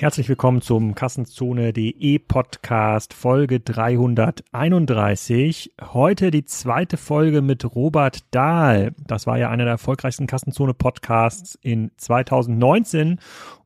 Herzlich willkommen zum Kassenzone.de Podcast Folge 331. Heute die zweite Folge mit Robert Dahl. Das war ja einer der erfolgreichsten Kassenzone Podcasts in 2019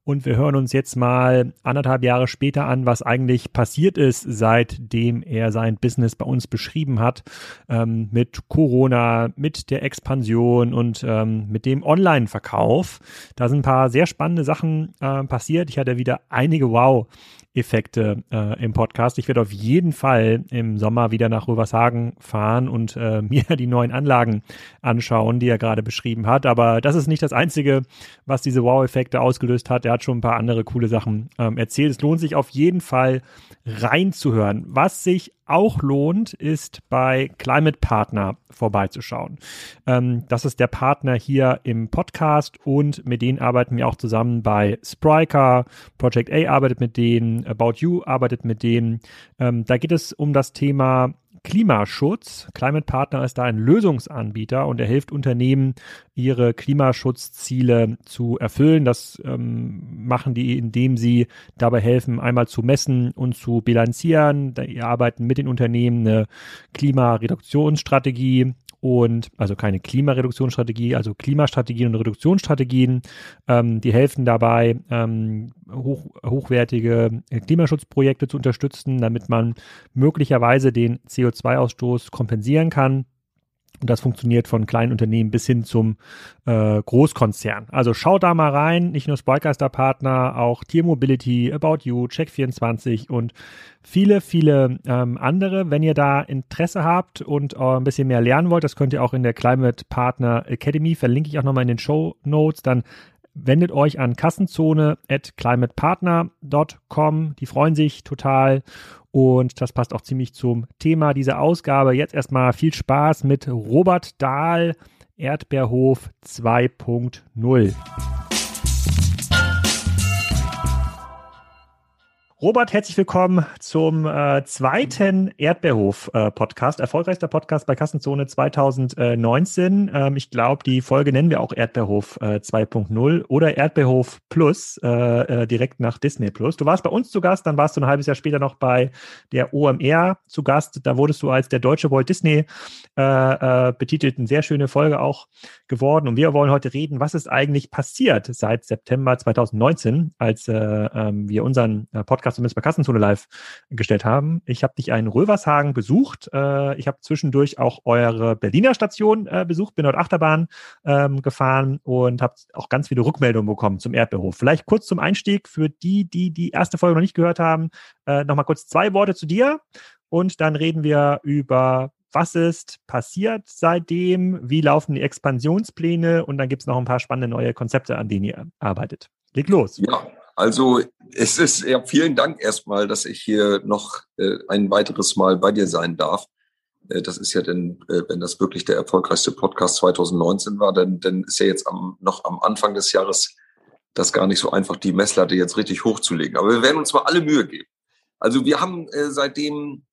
und wir hören uns jetzt mal anderthalb Jahre später an, was eigentlich passiert ist, seitdem er sein Business bei uns beschrieben hat, ähm, mit Corona, mit der Expansion und ähm, mit dem Online-Verkauf. Da sind ein paar sehr spannende Sachen äh, passiert. Ich hatte wieder einige Wow. Effekte äh, im Podcast. Ich werde auf jeden Fall im Sommer wieder nach Rövershagen fahren und äh, mir die neuen Anlagen anschauen, die er gerade beschrieben hat. Aber das ist nicht das Einzige, was diese Wow-Effekte ausgelöst hat. Er hat schon ein paar andere coole Sachen ähm, erzählt. Es lohnt sich auf jeden Fall reinzuhören. Was sich auch lohnt, ist bei Climate Partner vorbeizuschauen. Ähm, das ist der Partner hier im Podcast und mit denen arbeiten wir auch zusammen bei Spryker. Project A arbeitet mit denen, About You arbeitet mit denen. Ähm, da geht es um das Thema Klimaschutz. Climate Partner ist da ein Lösungsanbieter und er hilft Unternehmen, ihre Klimaschutzziele zu erfüllen. Das ähm, machen die, indem sie dabei helfen, einmal zu messen und zu bilanzieren. Die arbeiten mit den Unternehmen eine Klimareduktionsstrategie und also keine Klimareduktionsstrategie, also Klimastrategien und Reduktionsstrategien. Ähm, die helfen dabei, ähm, hoch, hochwertige Klimaschutzprojekte zu unterstützen, damit man möglicherweise den CO2-Ausstoß kompensieren kann. Und das funktioniert von kleinen Unternehmen bis hin zum äh, Großkonzern. Also schaut da mal rein, nicht nur Spycaster Partner, auch Tier Mobility, About You, Check24 und viele, viele ähm, andere. Wenn ihr da Interesse habt und äh, ein bisschen mehr lernen wollt, das könnt ihr auch in der Climate Partner Academy, verlinke ich auch nochmal in den Show Notes, dann wendet euch an kassenzone at climatepartner.com. Die freuen sich total und das passt auch ziemlich zum Thema dieser Ausgabe. Jetzt erstmal viel Spaß mit Robert Dahl, Erdbeerhof 2.0. Robert, herzlich willkommen zum äh, zweiten Erdbeerhof-Podcast, äh, erfolgreichster Podcast bei Kassenzone 2019. Ähm, ich glaube, die Folge nennen wir auch Erdbeerhof äh, 2.0 oder Erdbeerhof Plus, äh, äh, direkt nach Disney Plus. Du warst bei uns zu Gast, dann warst du ein halbes Jahr später noch bei der OMR zu Gast. Da wurdest du als der deutsche Walt Disney äh, betitelt. Eine sehr schöne Folge auch geworden. Und wir wollen heute reden, was ist eigentlich passiert seit September 2019, als ähm, wir unseren Podcast Podcast zumindest bei Kassenzone Live gestellt haben. Ich habe dich in Rövershagen besucht. Äh, ich habe zwischendurch auch eure Berliner Station äh, besucht, bin dort Achterbahn ähm, gefahren und habe auch ganz viele Rückmeldungen bekommen zum Erdbeerhof. Vielleicht kurz zum Einstieg für die, die die erste Folge noch nicht gehört haben, äh, nochmal kurz zwei Worte zu dir und dann reden wir über was ist passiert seitdem, wie laufen die Expansionspläne und dann gibt es noch ein paar spannende neue Konzepte, an denen ihr arbeitet. Leg los. Ja, also es ist ja vielen Dank erstmal, dass ich hier noch äh, ein weiteres Mal bei dir sein darf. Äh, das ist ja denn, äh, wenn das wirklich der erfolgreichste Podcast 2019 war, dann, dann ist ja jetzt am, noch am Anfang des Jahres das gar nicht so einfach, die Messlatte jetzt richtig hochzulegen. Aber wir werden uns mal alle Mühe geben. Also wir haben äh, seitdem,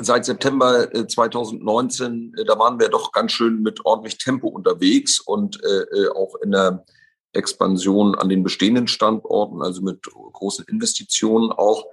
seit September äh, 2019, äh, da waren wir doch ganz schön mit ordentlich Tempo unterwegs und äh, äh auch in der Expansion an den bestehenden Standorten, also mit großen Investitionen auch.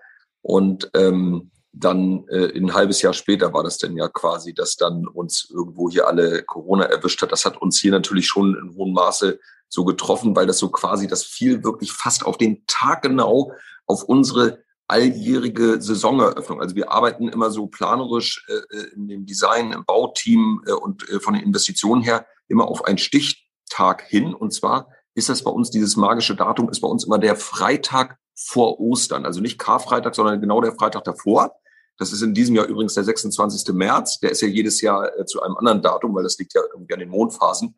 Und ähm, dann äh, ein halbes Jahr später war das denn ja quasi, dass dann uns irgendwo hier alle Corona erwischt hat. Das hat uns hier natürlich schon in hohem Maße so getroffen, weil das so quasi, das fiel wirklich fast auf den Tag genau auf unsere alljährige Saisoneröffnung. Also wir arbeiten immer so planerisch äh, äh in dem Design, im Bauteam äh, und äh, von den Investitionen her immer auf einen Stichtag hin. Und zwar ist das bei uns, dieses magische Datum ist bei uns immer der Freitag vor Ostern. Also nicht Karfreitag, sondern genau der Freitag davor. Das ist in diesem Jahr übrigens der 26. März. Der ist ja jedes Jahr äh, zu einem anderen Datum, weil das liegt ja irgendwie an den Mondphasen.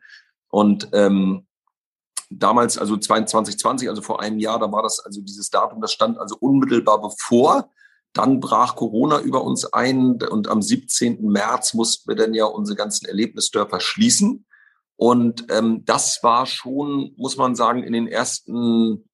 Und ähm, damals, also 2020, also vor einem Jahr, da war das also dieses Datum, das stand also unmittelbar bevor. Dann brach Corona über uns ein und am 17. März mussten wir dann ja unsere ganzen Erlebnisdörfer schließen. Und ähm, das war schon, muss man sagen, in den ersten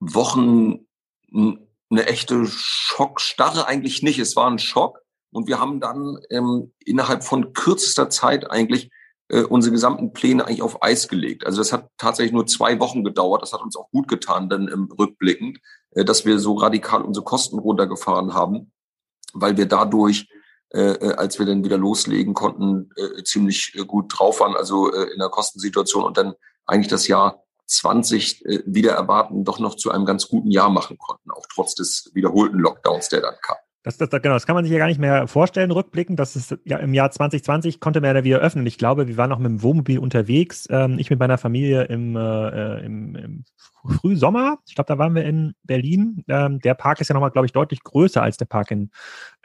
Wochen eine echte Schockstarre eigentlich nicht. Es war ein Schock. Und wir haben dann ähm, innerhalb von kürzester Zeit eigentlich äh, unsere gesamten Pläne eigentlich auf Eis gelegt. Also das hat tatsächlich nur zwei Wochen gedauert. Das hat uns auch gut getan, dann im Rückblickend, äh, dass wir so radikal unsere Kosten runtergefahren haben, weil wir dadurch äh, äh, als wir dann wieder loslegen konnten, äh, ziemlich äh, gut drauf waren, also äh, in der Kostensituation und dann eigentlich das Jahr 20 äh, wieder erwarten, doch noch zu einem ganz guten Jahr machen konnten, auch trotz des wiederholten Lockdowns, der dann kam. Das, das, genau, das kann man sich ja gar nicht mehr vorstellen, rückblickend. Das ist ja im Jahr 2020 konnte man ja wieder öffnen. Ich glaube, wir waren noch mit dem Wohnmobil unterwegs. Ähm, ich mit meiner Familie im, äh, im, im Frühsommer. Ich glaube, da waren wir in Berlin. Ähm, der Park ist ja nochmal, glaube ich, deutlich größer als der Park in,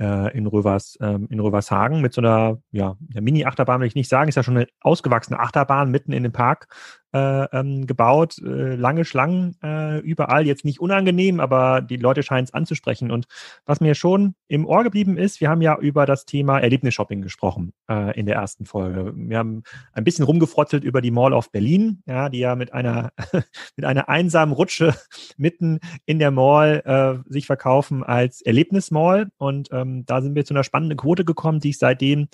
äh, in, Rövers, ähm, in Rövershagen mit so einer, ja, Mini-Achterbahn will ich nicht sagen. Ist ja schon eine ausgewachsene Achterbahn mitten in dem Park äh, ähm, gebaut, äh, lange Schlangen äh, überall, jetzt nicht unangenehm, aber die Leute scheinen es anzusprechen. Und was mir schon im Ohr geblieben ist, wir haben ja über das Thema Erlebnisshopping gesprochen äh, in der ersten Folge. Wir haben ein bisschen rumgefrotzelt über die Mall of Berlin, ja, die ja mit einer mit einer einsamen Rutsche mitten in der Mall äh, sich verkaufen als Erlebnismall. Und ähm, da sind wir zu einer spannenden Quote gekommen, die ich seitdem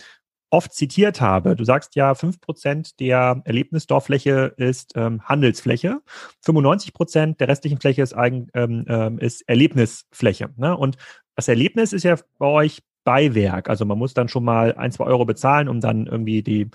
oft zitiert habe. Du sagst ja, fünf Prozent der Erlebnisdorffläche ist ähm, Handelsfläche, 95 Prozent der restlichen Fläche ist, eigen, ähm, ähm, ist Erlebnisfläche. Ne? Und das Erlebnis ist ja bei euch Beiwerk. Also man muss dann schon mal ein, zwei Euro bezahlen, um dann irgendwie die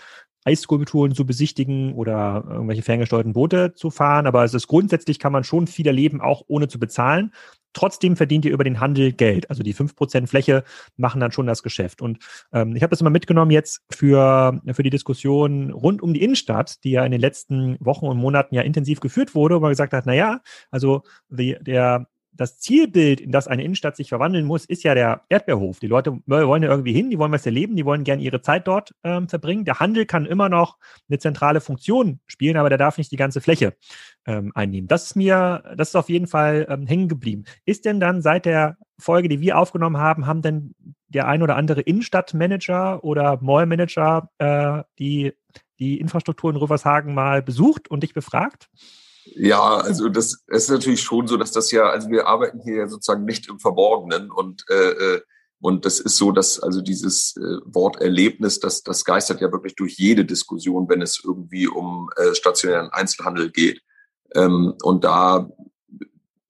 Eisskulpturen zu besichtigen oder irgendwelche ferngesteuerten Boote zu fahren. Aber es ist grundsätzlich kann man schon viel erleben, auch ohne zu bezahlen. Trotzdem verdient ihr über den Handel Geld. Also die fünf Prozent Fläche machen dann schon das Geschäft. Und ähm, ich habe das immer mitgenommen jetzt für, für die Diskussion rund um die Innenstadt, die ja in den letzten Wochen und Monaten ja intensiv geführt wurde, wo man gesagt hat, na ja, also die, der das Zielbild, in das eine Innenstadt sich verwandeln muss, ist ja der Erdbeerhof. Die Leute wollen ja irgendwie hin, die wollen was erleben, die wollen gerne ihre Zeit dort ähm, verbringen. Der Handel kann immer noch eine zentrale Funktion spielen, aber der darf nicht die ganze Fläche ähm, einnehmen. Das ist mir, das ist auf jeden Fall ähm, hängen geblieben. Ist denn dann seit der Folge, die wir aufgenommen haben, haben denn der ein oder andere Innenstadtmanager oder Mallmanager äh, die, die Infrastruktur in Rövershagen mal besucht und dich befragt? Ja, also das ist natürlich schon so, dass das ja, also wir arbeiten hier ja sozusagen nicht im Verborgenen und äh, äh, und das ist so, dass also dieses äh, Wort Erlebnis, das, das geistert ja wirklich durch jede Diskussion, wenn es irgendwie um äh, stationären Einzelhandel geht. Ähm, und da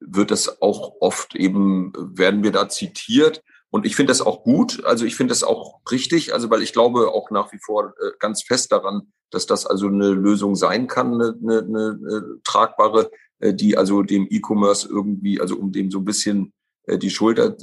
wird es auch oft eben, werden wir da zitiert. Und ich finde das auch gut. Also ich finde das auch richtig. Also weil ich glaube auch nach wie vor äh, ganz fest daran, dass das also eine Lösung sein kann, eine, eine, eine tragbare, äh, die also dem E-Commerce irgendwie, also um dem so ein bisschen äh, die Schulter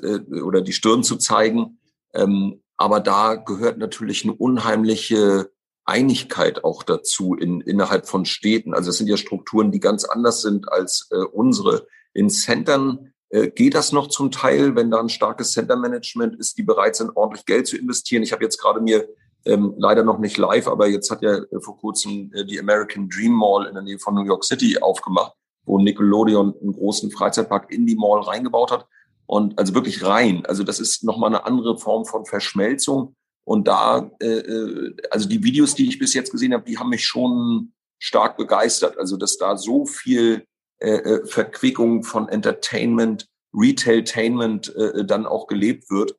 oder die Stirn zu zeigen. Ähm, aber da gehört natürlich eine unheimliche Einigkeit auch dazu in, innerhalb von Städten. Also es sind ja Strukturen, die ganz anders sind als unsere. In Centern geht das noch zum Teil, wenn da ein starkes Center-Management ist, die bereit sind, ordentlich Geld zu investieren. Ich habe jetzt gerade mir ähm, leider noch nicht live, aber jetzt hat ja äh, vor kurzem äh, die American Dream Mall in der Nähe von New York City aufgemacht, wo Nickelodeon einen großen Freizeitpark in die Mall reingebaut hat. Und also wirklich rein. Also das ist nochmal eine andere Form von Verschmelzung. Und da, äh, äh, also die Videos, die ich bis jetzt gesehen habe, die haben mich schon stark begeistert. Also dass da so viel äh, äh Verquickung von Entertainment, Retailtainment äh, dann auch gelebt wird.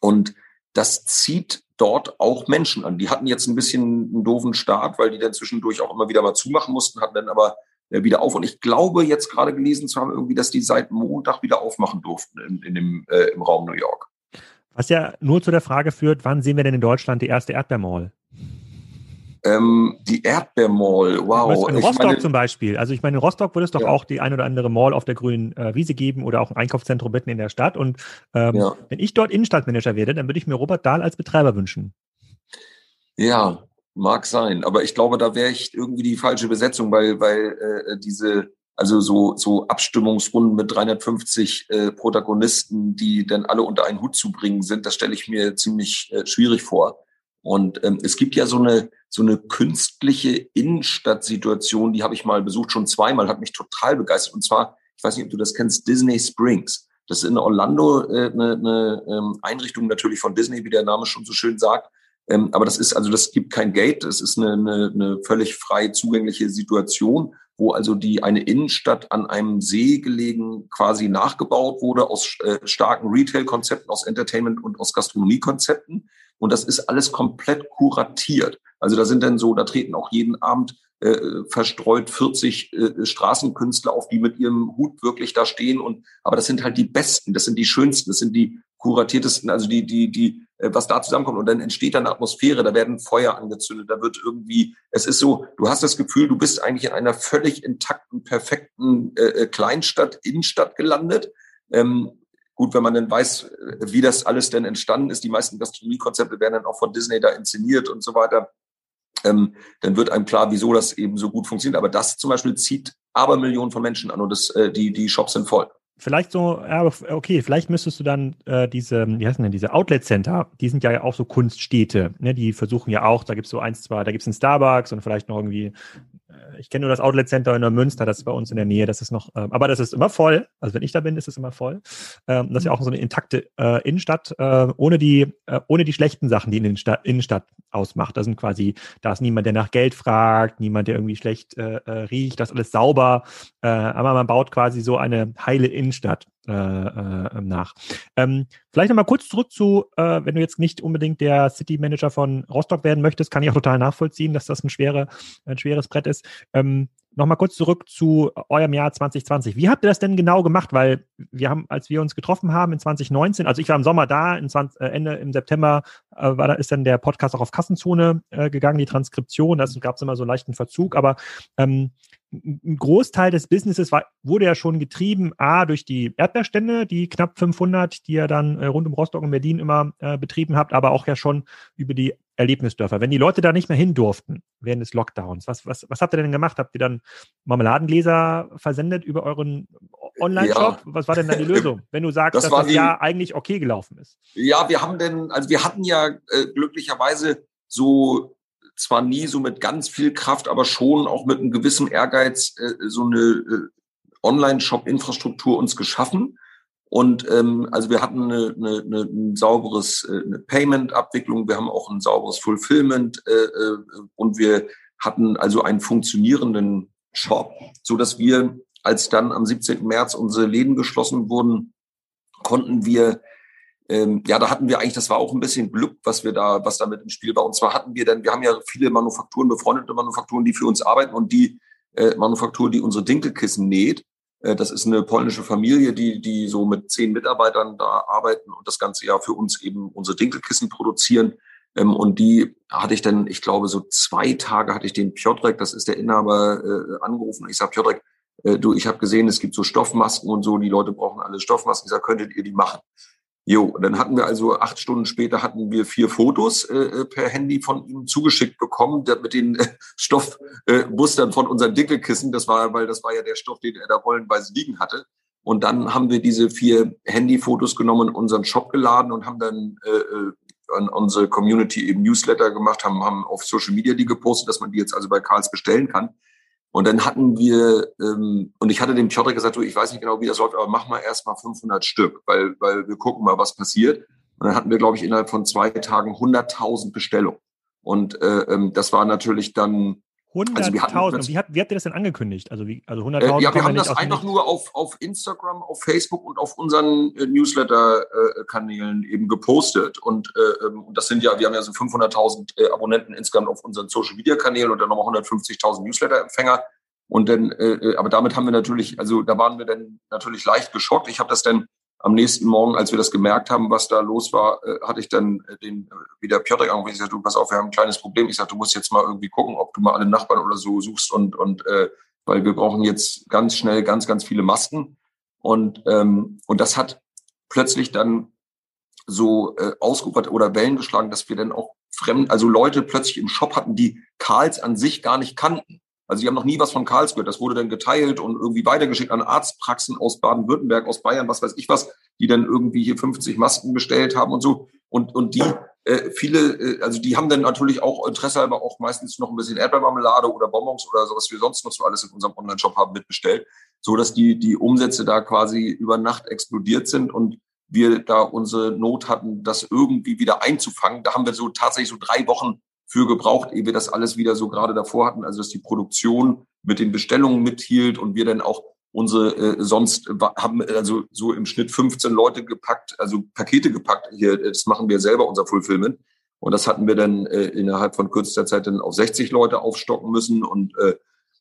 Und das zieht dort auch Menschen an. Die hatten jetzt ein bisschen einen doofen Start, weil die dann zwischendurch auch immer wieder mal zumachen mussten, hatten dann aber äh, wieder auf. Und ich glaube, jetzt gerade gelesen zu haben, irgendwie, dass die seit Montag wieder aufmachen durften in, in dem, äh, im Raum New York. Was ja nur zu der Frage führt, wann sehen wir denn in Deutschland die erste Erdbeermall? Ähm, die Erdbeermall, wow. In Rostock meine, zum Beispiel. Also ich meine, in Rostock würde es doch ja. auch die ein oder andere Mall auf der grünen äh, Wiese geben oder auch ein Einkaufszentrum mitten in der Stadt. Und ähm, ja. wenn ich dort Innenstadtmanager werde, dann würde ich mir Robert Dahl als Betreiber wünschen. Ja, mag sein. Aber ich glaube, da wäre ich irgendwie die falsche Besetzung, weil, weil äh, diese, also so, so Abstimmungsrunden mit 350 äh, Protagonisten, die dann alle unter einen Hut zu bringen sind, das stelle ich mir ziemlich äh, schwierig vor. Und ähm, es gibt ja so eine, so eine künstliche Innenstadtsituation, die habe ich mal besucht, schon zweimal, hat mich total begeistert. Und zwar, ich weiß nicht, ob du das kennst, Disney Springs. Das ist in Orlando äh, eine, eine ähm, Einrichtung natürlich von Disney, wie der Name schon so schön sagt. Ähm, aber das ist, also das gibt kein Gate, das ist eine, eine, eine völlig frei zugängliche Situation, wo also die eine Innenstadt an einem See gelegen quasi nachgebaut wurde aus äh, starken Retail-Konzepten, aus Entertainment und aus Gastronomie-Konzepten. Und das ist alles komplett kuratiert. Also da sind dann so, da treten auch jeden Abend äh, verstreut 40 äh, Straßenkünstler auf, die mit ihrem Hut wirklich da stehen. Und aber das sind halt die Besten, das sind die Schönsten, das sind die kuratiertesten, also die, die, die, äh, was da zusammenkommt. Und dann entsteht da eine Atmosphäre, da werden Feuer angezündet, da wird irgendwie, es ist so, du hast das Gefühl, du bist eigentlich in einer völlig intakten, perfekten äh, äh Kleinstadt, Innenstadt gelandet. Ähm, gut, wenn man dann weiß, äh, wie das alles denn entstanden ist, die meisten Gastronomiekonzepte werden dann auch von Disney da inszeniert und so weiter ähm, dann wird einem klar, wieso das eben so gut funktioniert. Aber das zum Beispiel zieht aber Millionen von Menschen an und das, äh, die, die Shops sind voll. Vielleicht so, ja, okay, vielleicht müsstest du dann äh, diese, wie heißen denn diese Outlet Center, die sind ja auch so Kunststädte, ne? Die versuchen ja auch, da gibt es so eins, zwei, da gibt es einen Starbucks und vielleicht noch irgendwie ich kenne nur das Outlet Center in der Münster, das ist bei uns in der Nähe, das ist noch, äh, aber das ist immer voll. Also wenn ich da bin, ist es immer voll. Ähm, das ist ja auch so eine intakte äh, Innenstadt, äh, ohne die, äh, ohne die schlechten Sachen, die in der Innenstadt ausmacht. Da sind quasi, da ist niemand, der nach Geld fragt, niemand, der irgendwie schlecht äh, äh, riecht, das ist alles sauber. Äh, aber man baut quasi so eine heile Innenstadt nach. Ähm, vielleicht nochmal kurz zurück zu, äh, wenn du jetzt nicht unbedingt der City Manager von Rostock werden möchtest, kann ich auch total nachvollziehen, dass das ein, schwere, ein schweres Brett ist. Ähm, Nochmal kurz zurück zu eurem Jahr 2020. Wie habt ihr das denn genau gemacht? Weil wir haben, als wir uns getroffen haben in 2019, also ich war im Sommer da, in 20, äh, Ende im September äh, war ist dann der Podcast auch auf Kassenzone äh, gegangen, die Transkription. Da gab es immer so einen leichten Verzug, aber ähm, ein Großteil des Businesses war, wurde ja schon getrieben, A, durch die Erdbeerstände, die knapp 500, die ihr dann äh, rund um Rostock und Berlin immer äh, betrieben habt, aber auch ja schon über die Erlebnisdörfer. Wenn die Leute da nicht mehr hin durften während des Lockdowns, was, was, was habt ihr denn gemacht? Habt ihr dann Marmeladengläser versendet über euren Online-Shop? Ja. Was war denn da die Lösung, wenn du sagst, das dass das die, Jahr eigentlich okay gelaufen ist? Ja, wir haben denn, also wir hatten ja äh, glücklicherweise so zwar nie so mit ganz viel Kraft, aber schon auch mit einem gewissen Ehrgeiz äh, so eine äh, Online-Shop-Infrastruktur uns geschaffen. Und ähm, also wir hatten eine, eine, eine, ein sauberes äh, Payment-Abwicklung, wir haben auch ein sauberes Fulfillment äh, äh, und wir hatten also einen funktionierenden Shop, so dass wir, als dann am 17. März unsere Läden geschlossen wurden, konnten wir ähm, ja, da hatten wir eigentlich, das war auch ein bisschen Glück, was wir da, was damit im Spiel war. Und zwar hatten wir dann, wir haben ja viele Manufakturen, befreundete Manufakturen, die für uns arbeiten und die äh, Manufaktur, die unsere Dinkelkissen näht. Äh, das ist eine polnische Familie, die, die so mit zehn Mitarbeitern da arbeiten und das ganze Jahr für uns eben unsere Dinkelkissen produzieren. Ähm, und die hatte ich dann, ich glaube, so zwei Tage hatte ich den Piotrek, das ist der Inhaber, äh, angerufen. Ich sage, Piotrek, äh, du, ich habe gesehen, es gibt so Stoffmasken und so, die Leute brauchen alle Stoffmasken. Ich sage, könntet ihr die machen? Jo, dann hatten wir also acht Stunden später hatten wir vier Fotos äh, äh per Handy von ihm zugeschickt bekommen, der, mit den äh, Stoffmustern äh, von unseren Dickelkissen. Das war, weil das war ja der Stoff, den er da rollenweise liegen hatte. Und dann haben wir diese vier Handyfotos genommen, unseren Shop geladen und haben dann äh, äh, an unsere Community eben Newsletter gemacht, haben, haben auf Social Media die gepostet, dass man die jetzt also bei Karls bestellen kann. Und dann hatten wir, ähm, und ich hatte dem Piotr gesagt, du, ich weiß nicht genau, wie das läuft, aber mach mal erst mal 500 Stück, weil, weil wir gucken mal, was passiert. Und dann hatten wir, glaube ich, innerhalb von zwei Tagen 100.000 Bestellungen. Und äh, ähm, das war natürlich dann 100.000. Also wie, hat, wie habt ihr das denn angekündigt? Also, wie, also 100.000. Äh, ja, wir haben das einfach nur auf, auf Instagram, auf Facebook und auf unseren äh, Newsletter-Kanälen äh, eben gepostet. Und, äh, ähm, das sind ja, wir haben ja so 500.000 äh, Abonnenten insgesamt auf unseren Social-Media-Kanälen und dann nochmal 150.000 Newsletter-Empfänger. Und dann, äh, äh, aber damit haben wir natürlich, also da waren wir dann natürlich leicht geschockt. Ich habe das dann am nächsten Morgen, als wir das gemerkt haben, was da los war, äh, hatte ich dann äh, den äh, wieder Piotr angerufen. Ich sagte, du pass auf, wir haben ein kleines Problem. Ich sagte, du musst jetzt mal irgendwie gucken, ob du mal alle Nachbarn oder so suchst und und äh, weil wir brauchen jetzt ganz schnell ganz ganz viele Masken und ähm, und das hat plötzlich dann so äh, ausgerufen oder Wellen geschlagen, dass wir dann auch fremd, also Leute plötzlich im Shop hatten, die Karls an sich gar nicht kannten. Also die haben noch nie was von Karls gehört. Das wurde dann geteilt und irgendwie weitergeschickt an Arztpraxen aus Baden-Württemberg, aus Bayern, was weiß ich was, die dann irgendwie hier 50 Masken bestellt haben und so. Und, und die, äh, viele, äh, also die haben dann natürlich auch Interesse, aber auch meistens noch ein bisschen Erdbeermarmelade oder Bonbons oder so, was wir sonst noch so alles in unserem Online-Shop haben, mitbestellt, so dass die, die Umsätze da quasi über Nacht explodiert sind und wir da unsere Not hatten, das irgendwie wieder einzufangen. Da haben wir so tatsächlich so drei Wochen für gebraucht, ehe wir das alles wieder so gerade davor hatten, also dass die Produktion mit den Bestellungen mithielt und wir dann auch unsere äh, sonst haben also so im Schnitt 15 Leute gepackt, also Pakete gepackt. Hier, das machen wir selber unser Fulfillment Und das hatten wir dann äh, innerhalb von kürzester Zeit dann auf 60 Leute aufstocken müssen und äh,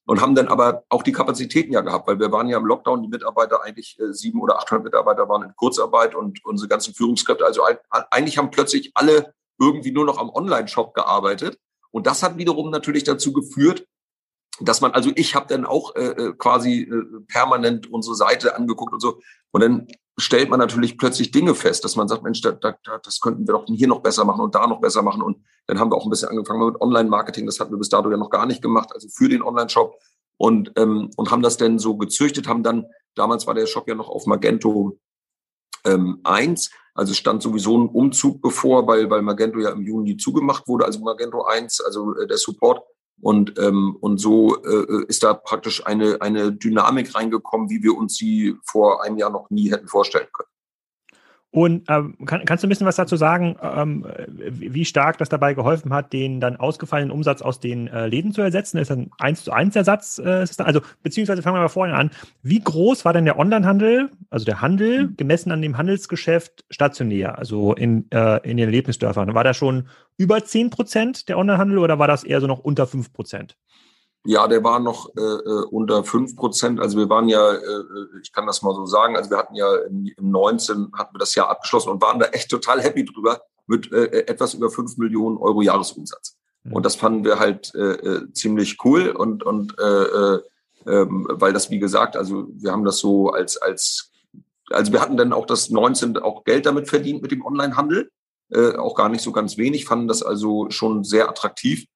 und haben dann aber auch die Kapazitäten ja gehabt, weil wir waren ja im Lockdown, die Mitarbeiter eigentlich äh, sieben oder 800 Mitarbeiter waren in Kurzarbeit und unsere ganzen Führungskräfte, also eigentlich haben plötzlich alle irgendwie nur noch am Online-Shop gearbeitet und das hat wiederum natürlich dazu geführt, dass man, also ich habe dann auch äh, äh, quasi äh, permanent unsere Seite angeguckt und so. Und dann stellt man natürlich plötzlich Dinge fest, dass man sagt, Mensch, da, da, das könnten wir doch hier noch besser machen und da noch besser machen. Und dann haben wir auch ein bisschen angefangen mit Online-Marketing. Das hatten wir bis dato ja noch gar nicht gemacht, also für den Online-Shop. Und, ähm, und haben das dann so gezüchtet, haben dann, damals war der Shop ja noch auf Magento ähm, 1, also stand sowieso ein Umzug bevor, weil, weil Magento ja im Juni zugemacht wurde, also Magento 1, also äh, der Support und, ähm, und so äh, ist da praktisch eine, eine Dynamik reingekommen, wie wir uns sie vor einem Jahr noch nie hätten vorstellen können. Und ähm, kann, kannst du ein bisschen was dazu sagen, ähm, wie stark das dabei geholfen hat, den dann ausgefallenen Umsatz aus den äh, Läden zu ersetzen? Ist das ein 1 zu 1 Ersatz? Äh, also, beziehungsweise fangen wir mal vorhin an. Wie groß war denn der Onlinehandel, also der Handel, mhm. gemessen an dem Handelsgeschäft stationär, also in, äh, in den Erlebnisdörfern? War da schon über 10 Prozent der Onlinehandel oder war das eher so noch unter 5 Prozent? Ja, der war noch äh, äh unter fünf Prozent. Also wir waren ja, äh, äh, ich kann das mal so sagen, also wir hatten ja im, im 19 hatten wir das Jahr abgeschlossen und waren da echt total happy drüber mit äh, äh etwas über fünf Millionen Euro Jahresumsatz. Mhm. Und das fanden wir halt äh, ziemlich cool und und äh, ähm, weil das wie gesagt, also wir haben das so als als also wir hatten dann auch das 19 auch Geld damit verdient mit dem Onlinehandel, äh, auch gar nicht so ganz wenig, fanden das also schon sehr attraktiv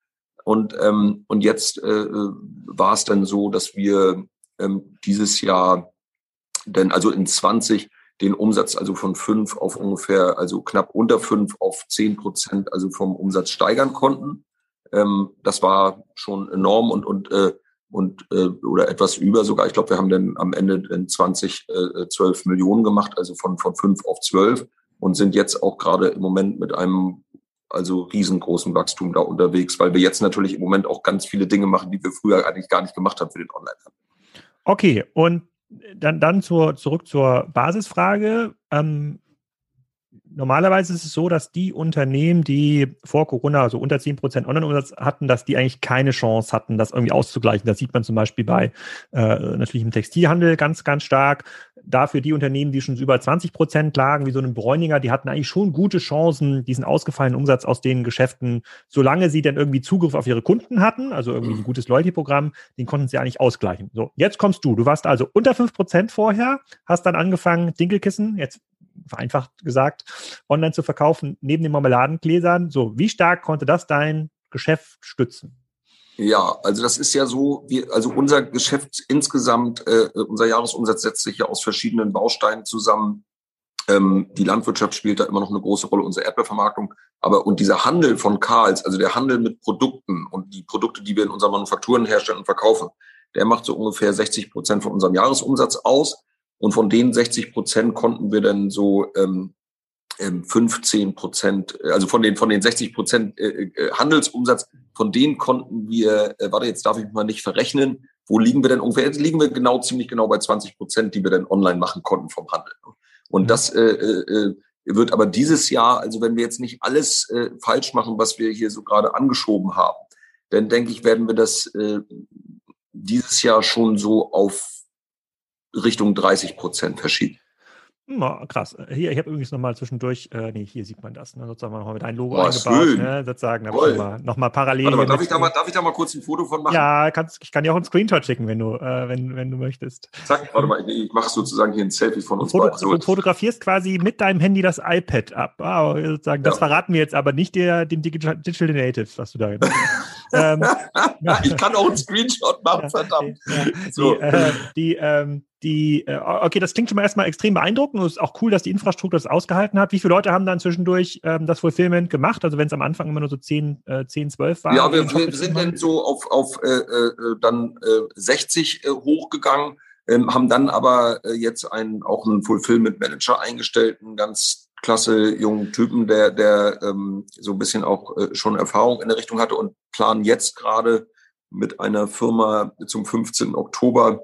und, ähm, und jetzt äh, war es dann so, dass wir ähm, dieses Jahr denn also in 20 den Umsatz also von fünf auf ungefähr, also knapp unter fünf auf zehn Prozent, also vom Umsatz steigern konnten. Ähm, das war schon enorm und, und, äh, und äh, oder etwas über sogar. Ich glaube, wir haben dann am Ende in 20 äh, 12 Millionen gemacht, also von, von fünf auf zwölf und sind jetzt auch gerade im Moment mit einem also riesengroßen Wachstum da unterwegs, weil wir jetzt natürlich im Moment auch ganz viele Dinge machen, die wir früher eigentlich gar nicht gemacht haben für den Onlinehandel. Okay, und dann, dann zur, zurück zur Basisfrage. Ähm, normalerweise ist es so, dass die Unternehmen, die vor Corona so unter 10% Online-Umsatz hatten, dass die eigentlich keine Chance hatten, das irgendwie auszugleichen. Das sieht man zum Beispiel bei äh, natürlich im Textilhandel ganz, ganz stark. Dafür die Unternehmen, die schon über 20 Prozent lagen, wie so ein Bräuninger, die hatten eigentlich schon gute Chancen, diesen ausgefallenen Umsatz aus den Geschäften, solange sie dann irgendwie Zugriff auf ihre Kunden hatten, also irgendwie ein gutes Loyalty-Programm, den konnten sie eigentlich ausgleichen. So, jetzt kommst du. Du warst also unter 5 Prozent vorher, hast dann angefangen, Dinkelkissen, jetzt vereinfacht gesagt, online zu verkaufen, neben den Marmeladengläsern. So, wie stark konnte das dein Geschäft stützen? Ja, also das ist ja so, wir, also unser Geschäft insgesamt, äh, unser Jahresumsatz setzt sich ja aus verschiedenen Bausteinen zusammen. Ähm, die Landwirtschaft spielt da immer noch eine große Rolle, unsere Erdbeervermarktung. Aber und dieser Handel von Karls, also der Handel mit Produkten und die Produkte, die wir in unseren Manufakturen herstellen und verkaufen, der macht so ungefähr 60 Prozent von unserem Jahresumsatz aus. Und von den 60 Prozent konnten wir dann so ähm, 15 ähm, Prozent, also von den von den 60 Prozent äh, äh, Handelsumsatz, von denen konnten wir, äh, warte, jetzt darf ich mal nicht verrechnen, wo liegen wir denn ungefähr? Jetzt liegen wir genau, ziemlich genau bei 20 Prozent, die wir dann online machen konnten vom Handel. Und das äh, äh, wird aber dieses Jahr, also wenn wir jetzt nicht alles äh, falsch machen, was wir hier so gerade angeschoben haben, dann denke ich, werden wir das äh, dieses Jahr schon so auf Richtung 30 Prozent verschieden. Oh, krass. Hier, ich habe übrigens nochmal zwischendurch, äh, nee, hier sieht man das, ne, sozusagen nochmal mit einem Logo oh, eingebaut, ne, sozusagen, nochmal noch mal parallel. Warte mal, darf, ich da mal, darf ich da mal kurz ein Foto von machen? Ja, kannst, ich kann dir auch einen Screenshot schicken, wenn du, äh, wenn, wenn du möchtest. Zack, warte mal, ich mache sozusagen hier ein Selfie von uns. Du, foto, so. du fotografierst quasi mit deinem Handy das iPad ab. Ah, sozusagen, das verraten wir jetzt aber nicht der, dem Digital, Digital Native, was du da jetzt ähm, Ich kann auch einen Screenshot machen, verdammt. Ja, so. Die, äh, die ähm, die, äh, okay, das klingt schon mal erstmal extrem beeindruckend und es ist auch cool, dass die Infrastruktur das ausgehalten hat. Wie viele Leute haben dann zwischendurch ähm, das Fulfillment gemacht? Also wenn es am Anfang immer nur so 10, äh, 10 12 war? Ja, wir, wir sind dann so auf, auf äh, äh, dann äh, 60 äh, hochgegangen, ähm, haben dann aber äh, jetzt einen, auch einen Fulfillment Manager eingestellt, einen ganz klasse jungen Typen, der, der ähm, so ein bisschen auch äh, schon Erfahrung in der Richtung hatte und planen jetzt gerade mit einer Firma zum 15. Oktober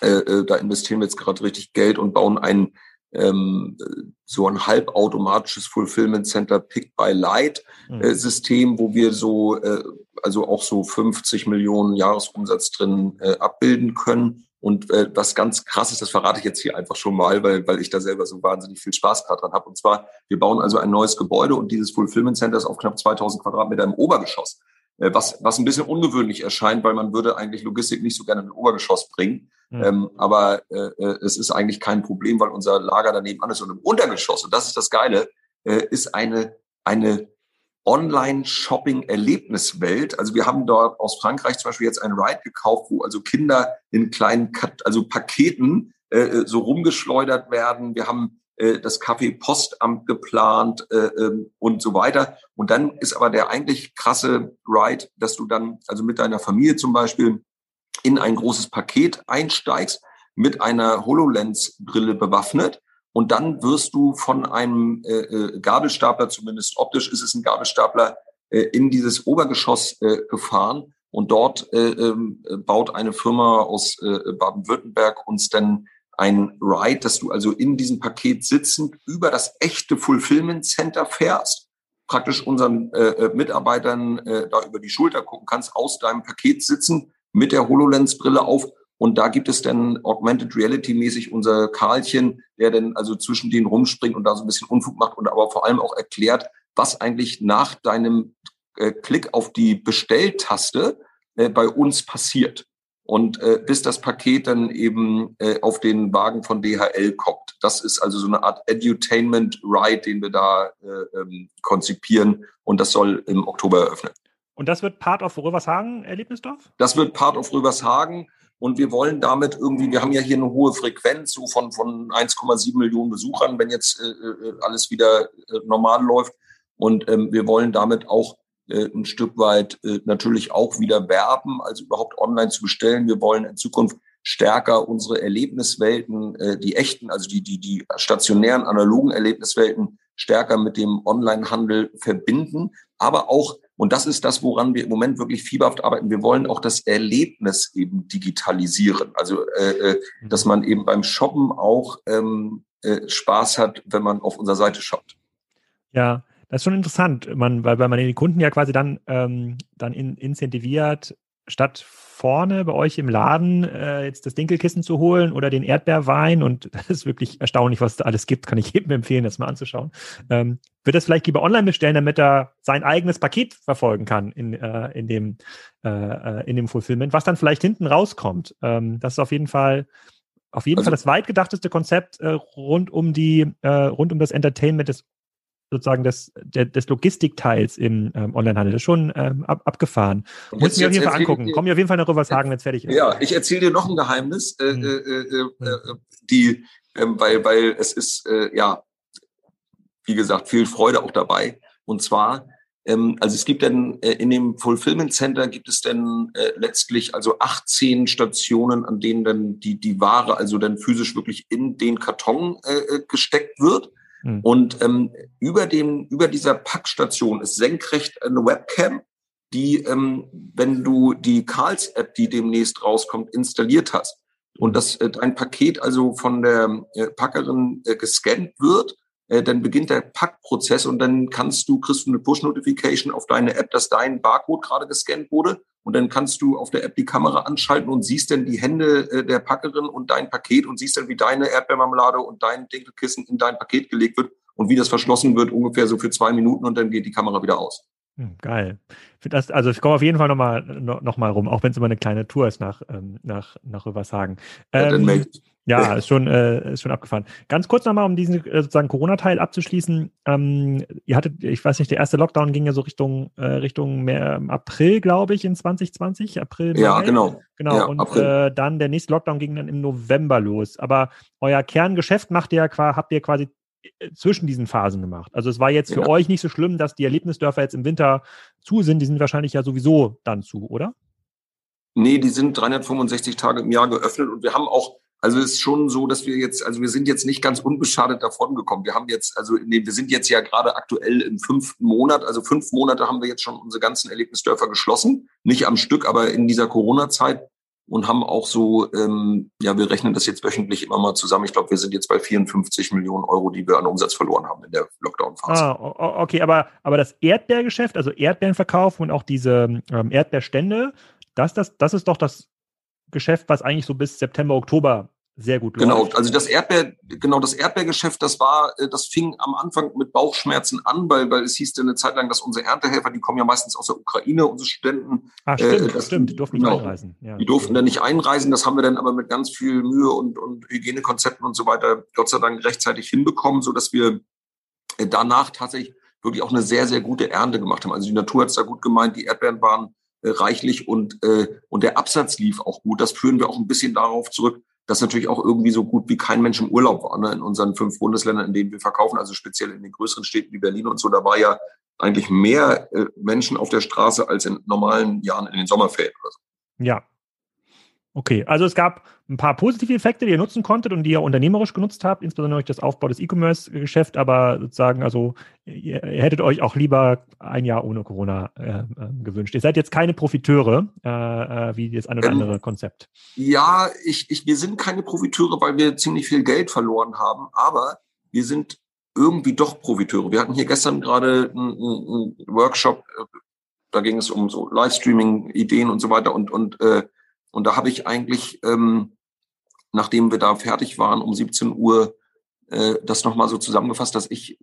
äh, äh, da investieren wir jetzt gerade richtig Geld und bauen ein ähm, so ein halbautomatisches Fulfillment Center Pick by Light äh, System, wo wir so, äh, also auch so 50 Millionen Jahresumsatz drin äh, abbilden können. Und äh, was ganz krass ist, das verrate ich jetzt hier einfach schon mal, weil, weil ich da selber so wahnsinnig viel Spaß gerade dran habe. Und zwar, wir bauen also ein neues Gebäude und dieses Fulfillment Center ist auf knapp 2000 Quadratmeter im Obergeschoss. Äh, was, was ein bisschen ungewöhnlich erscheint, weil man würde eigentlich Logistik nicht so gerne in Obergeschoss bringen. Mhm. Ähm, aber äh, äh, es ist eigentlich kein Problem, weil unser Lager daneben an ist. Und im Untergeschoss, und das ist das Geile, äh, ist eine, eine Online-Shopping-Erlebniswelt. Also wir haben dort aus Frankreich zum Beispiel jetzt ein Ride gekauft, wo also Kinder in kleinen, also Paketen äh, so rumgeschleudert werden. Wir haben äh, das Café Postamt geplant äh, ähm, und so weiter. Und dann ist aber der eigentlich krasse Ride, dass du dann also mit deiner Familie zum Beispiel in ein großes Paket einsteigst, mit einer HoloLens-Brille bewaffnet. Und dann wirst du von einem äh, äh, Gabelstapler, zumindest optisch ist es ein Gabelstapler, äh, in dieses Obergeschoss äh, gefahren. Und dort äh, äh, baut eine Firma aus äh, Baden-Württemberg uns dann ein Ride, dass du also in diesem Paket sitzend über das echte Fulfillment Center fährst, praktisch unseren äh, äh, Mitarbeitern äh, da über die Schulter gucken kannst, aus deinem Paket sitzen, mit der HoloLens-Brille auf. Und da gibt es dann Augmented Reality-mäßig unser Karlchen, der dann also zwischen denen rumspringt und da so ein bisschen Unfug macht und aber vor allem auch erklärt, was eigentlich nach deinem äh, Klick auf die Bestelltaste äh, bei uns passiert und äh, bis das Paket dann eben äh, auf den Wagen von DHL kommt. Das ist also so eine Art Edutainment Ride, den wir da äh, ähm, konzipieren und das soll im Oktober eröffnen. Und das wird Part of Rövershagen, Erlebnisdorf? Das wird Part of Rövershagen. Und wir wollen damit irgendwie, wir haben ja hier eine hohe Frequenz, so von, von 1,7 Millionen Besuchern, wenn jetzt äh, äh, alles wieder äh, normal läuft. Und ähm, wir wollen damit auch äh, ein Stück weit äh, natürlich auch wieder werben, also überhaupt online zu bestellen. Wir wollen in Zukunft stärker unsere Erlebniswelten, äh, die echten, also die, die, die stationären, analogen Erlebniswelten stärker mit dem Onlinehandel verbinden, aber auch und das ist das, woran wir im Moment wirklich fieberhaft arbeiten. Wir wollen auch das Erlebnis eben digitalisieren. Also, äh, äh, mhm. dass man eben beim Shoppen auch ähm, äh, Spaß hat, wenn man auf unserer Seite schaut. Ja, das ist schon interessant, man, weil, weil man den Kunden ja quasi dann, ähm, dann in, incentiviert, statt vorne bei euch im Laden äh, jetzt das Dinkelkissen zu holen oder den Erdbeerwein und das ist wirklich erstaunlich, was es da alles gibt, kann ich jedem empfehlen, das mal anzuschauen. Ähm, wird das vielleicht lieber online bestellen, damit er sein eigenes Paket verfolgen kann in, äh, in, dem, äh, äh in dem Fulfillment, was dann vielleicht hinten rauskommt. Ähm, das ist auf jeden Fall auf jeden also, Fall das weit gedachteste Konzept äh, rund um die äh, rund um das Entertainment des sozusagen des, des Logistikteils im ähm, Onlinehandel. Das ist schon ähm, ab, abgefahren. Muss ich mir auf jeden Fall angucken. Komm mir auf jeden Fall nach Rübershagen, wenn es fertig ist. Ja, ich erzähle dir noch ein Geheimnis, äh, mhm. äh, äh, äh, die, äh, weil, weil es ist, äh, ja, wie gesagt, viel Freude auch dabei. Und zwar, ähm, also es gibt dann äh, in dem Fulfillment Center gibt es dann äh, letztlich also 18 Stationen, an denen dann die, die Ware also dann physisch wirklich in den Karton äh, gesteckt wird. Mhm. Und ähm, über dem, über dieser Packstation ist senkrecht eine Webcam, die, ähm, wenn du die Karls-App, die demnächst rauskommt, installiert hast und dass äh, dein Paket also von der äh, Packerin äh, gescannt wird, dann beginnt der Packprozess und dann kannst du, kriegst du eine Push-Notification auf deine App, dass dein Barcode gerade gescannt wurde und dann kannst du auf der App die Kamera anschalten und siehst dann die Hände äh, der Packerin und dein Paket und siehst dann, wie deine Erdbeermarmelade und dein Dinkelkissen in dein Paket gelegt wird und wie das verschlossen wird, ungefähr so für zwei Minuten und dann geht die Kamera wieder aus. Hm, geil. Das, also ich komme auf jeden Fall nochmal noch mal rum, auch wenn es immer eine kleine Tour ist nach, ähm, nach, nach Rübershagen. Ähm, ja, ja, ist schon, äh, ist schon abgefahren. Ganz kurz nochmal, um diesen äh, sozusagen Corona-Teil abzuschließen. Ähm, ihr hattet, ich weiß nicht, der erste Lockdown ging ja so Richtung, äh, Richtung mehr, April, glaube ich, in 2020. April. Mai. Ja, genau. Genau. Ja, und äh, dann der nächste Lockdown ging dann im November los. Aber euer Kerngeschäft macht ihr ja, habt ihr quasi äh, zwischen diesen Phasen gemacht. Also es war jetzt für ja. euch nicht so schlimm, dass die Erlebnisdörfer jetzt im Winter zu sind. Die sind wahrscheinlich ja sowieso dann zu, oder? Nee, die sind 365 Tage im Jahr geöffnet und wir haben auch also es ist schon so, dass wir jetzt, also wir sind jetzt nicht ganz unbeschadet davon gekommen. Wir haben jetzt, also dem, wir sind jetzt ja gerade aktuell im fünften Monat, also fünf Monate haben wir jetzt schon unsere ganzen Erlebnisdörfer geschlossen. Nicht am Stück, aber in dieser Corona-Zeit. und haben auch so, ähm, ja, wir rechnen das jetzt wöchentlich immer mal zusammen. Ich glaube, wir sind jetzt bei 54 Millionen Euro, die wir an Umsatz verloren haben in der Lockdown-Phase. Ah, okay, aber, aber das Erdbeergeschäft, also Erdbeerenverkauf und auch diese ähm, Erdbeerstände, das, das, das ist doch das Geschäft, was eigentlich so bis September, Oktober sehr gut genau, läuft. Genau, also das Erdbeer, genau das Erdbeergeschäft, das war, äh, das fing am Anfang mit Bauchschmerzen an, weil, weil es hieß dann eine Zeit lang, dass unsere Erntehelfer, die kommen ja meistens aus der Ukraine, unsere Studenten. Ah, stimmt, äh, das, stimmt, die durften nicht genau, einreisen. Ja. Die durften dann nicht einreisen, das haben wir dann aber mit ganz viel Mühe und, und Hygienekonzepten und so weiter Gott sei Dank rechtzeitig hinbekommen, so dass wir äh, danach tatsächlich wirklich auch eine sehr, sehr gute Ernte gemacht haben. Also die Natur hat es da gut gemeint, die Erdbeeren waren äh, reichlich und, äh, und der Absatz lief auch gut. Das führen wir auch ein bisschen darauf zurück, dass natürlich auch irgendwie so gut wie kein Mensch im Urlaub war, ne? in unseren fünf Bundesländern, in denen wir verkaufen, also speziell in den größeren Städten wie Berlin und so, da war ja eigentlich mehr äh, Menschen auf der Straße als in normalen Jahren in den Sommerferien oder so. Ja, Okay, also es gab ein paar positive Effekte, die ihr nutzen konntet und die ihr unternehmerisch genutzt habt, insbesondere durch das Aufbau des E-Commerce-Geschäft, aber sozusagen, also ihr, ihr, hättet euch auch lieber ein Jahr ohne Corona äh, äh, gewünscht. Ihr seid jetzt keine Profiteure, äh, äh wie das eine oder ähm, andere Konzept. Ja, ich, ich, wir sind keine Profiteure, weil wir ziemlich viel Geld verloren haben, aber wir sind irgendwie doch Profiteure. Wir hatten hier gestern gerade einen, einen Workshop, äh, da ging es um so Livestreaming-Ideen und so weiter und, und äh, und da habe ich eigentlich, ähm, nachdem wir da fertig waren um 17 Uhr, äh, das nochmal so zusammengefasst, dass ich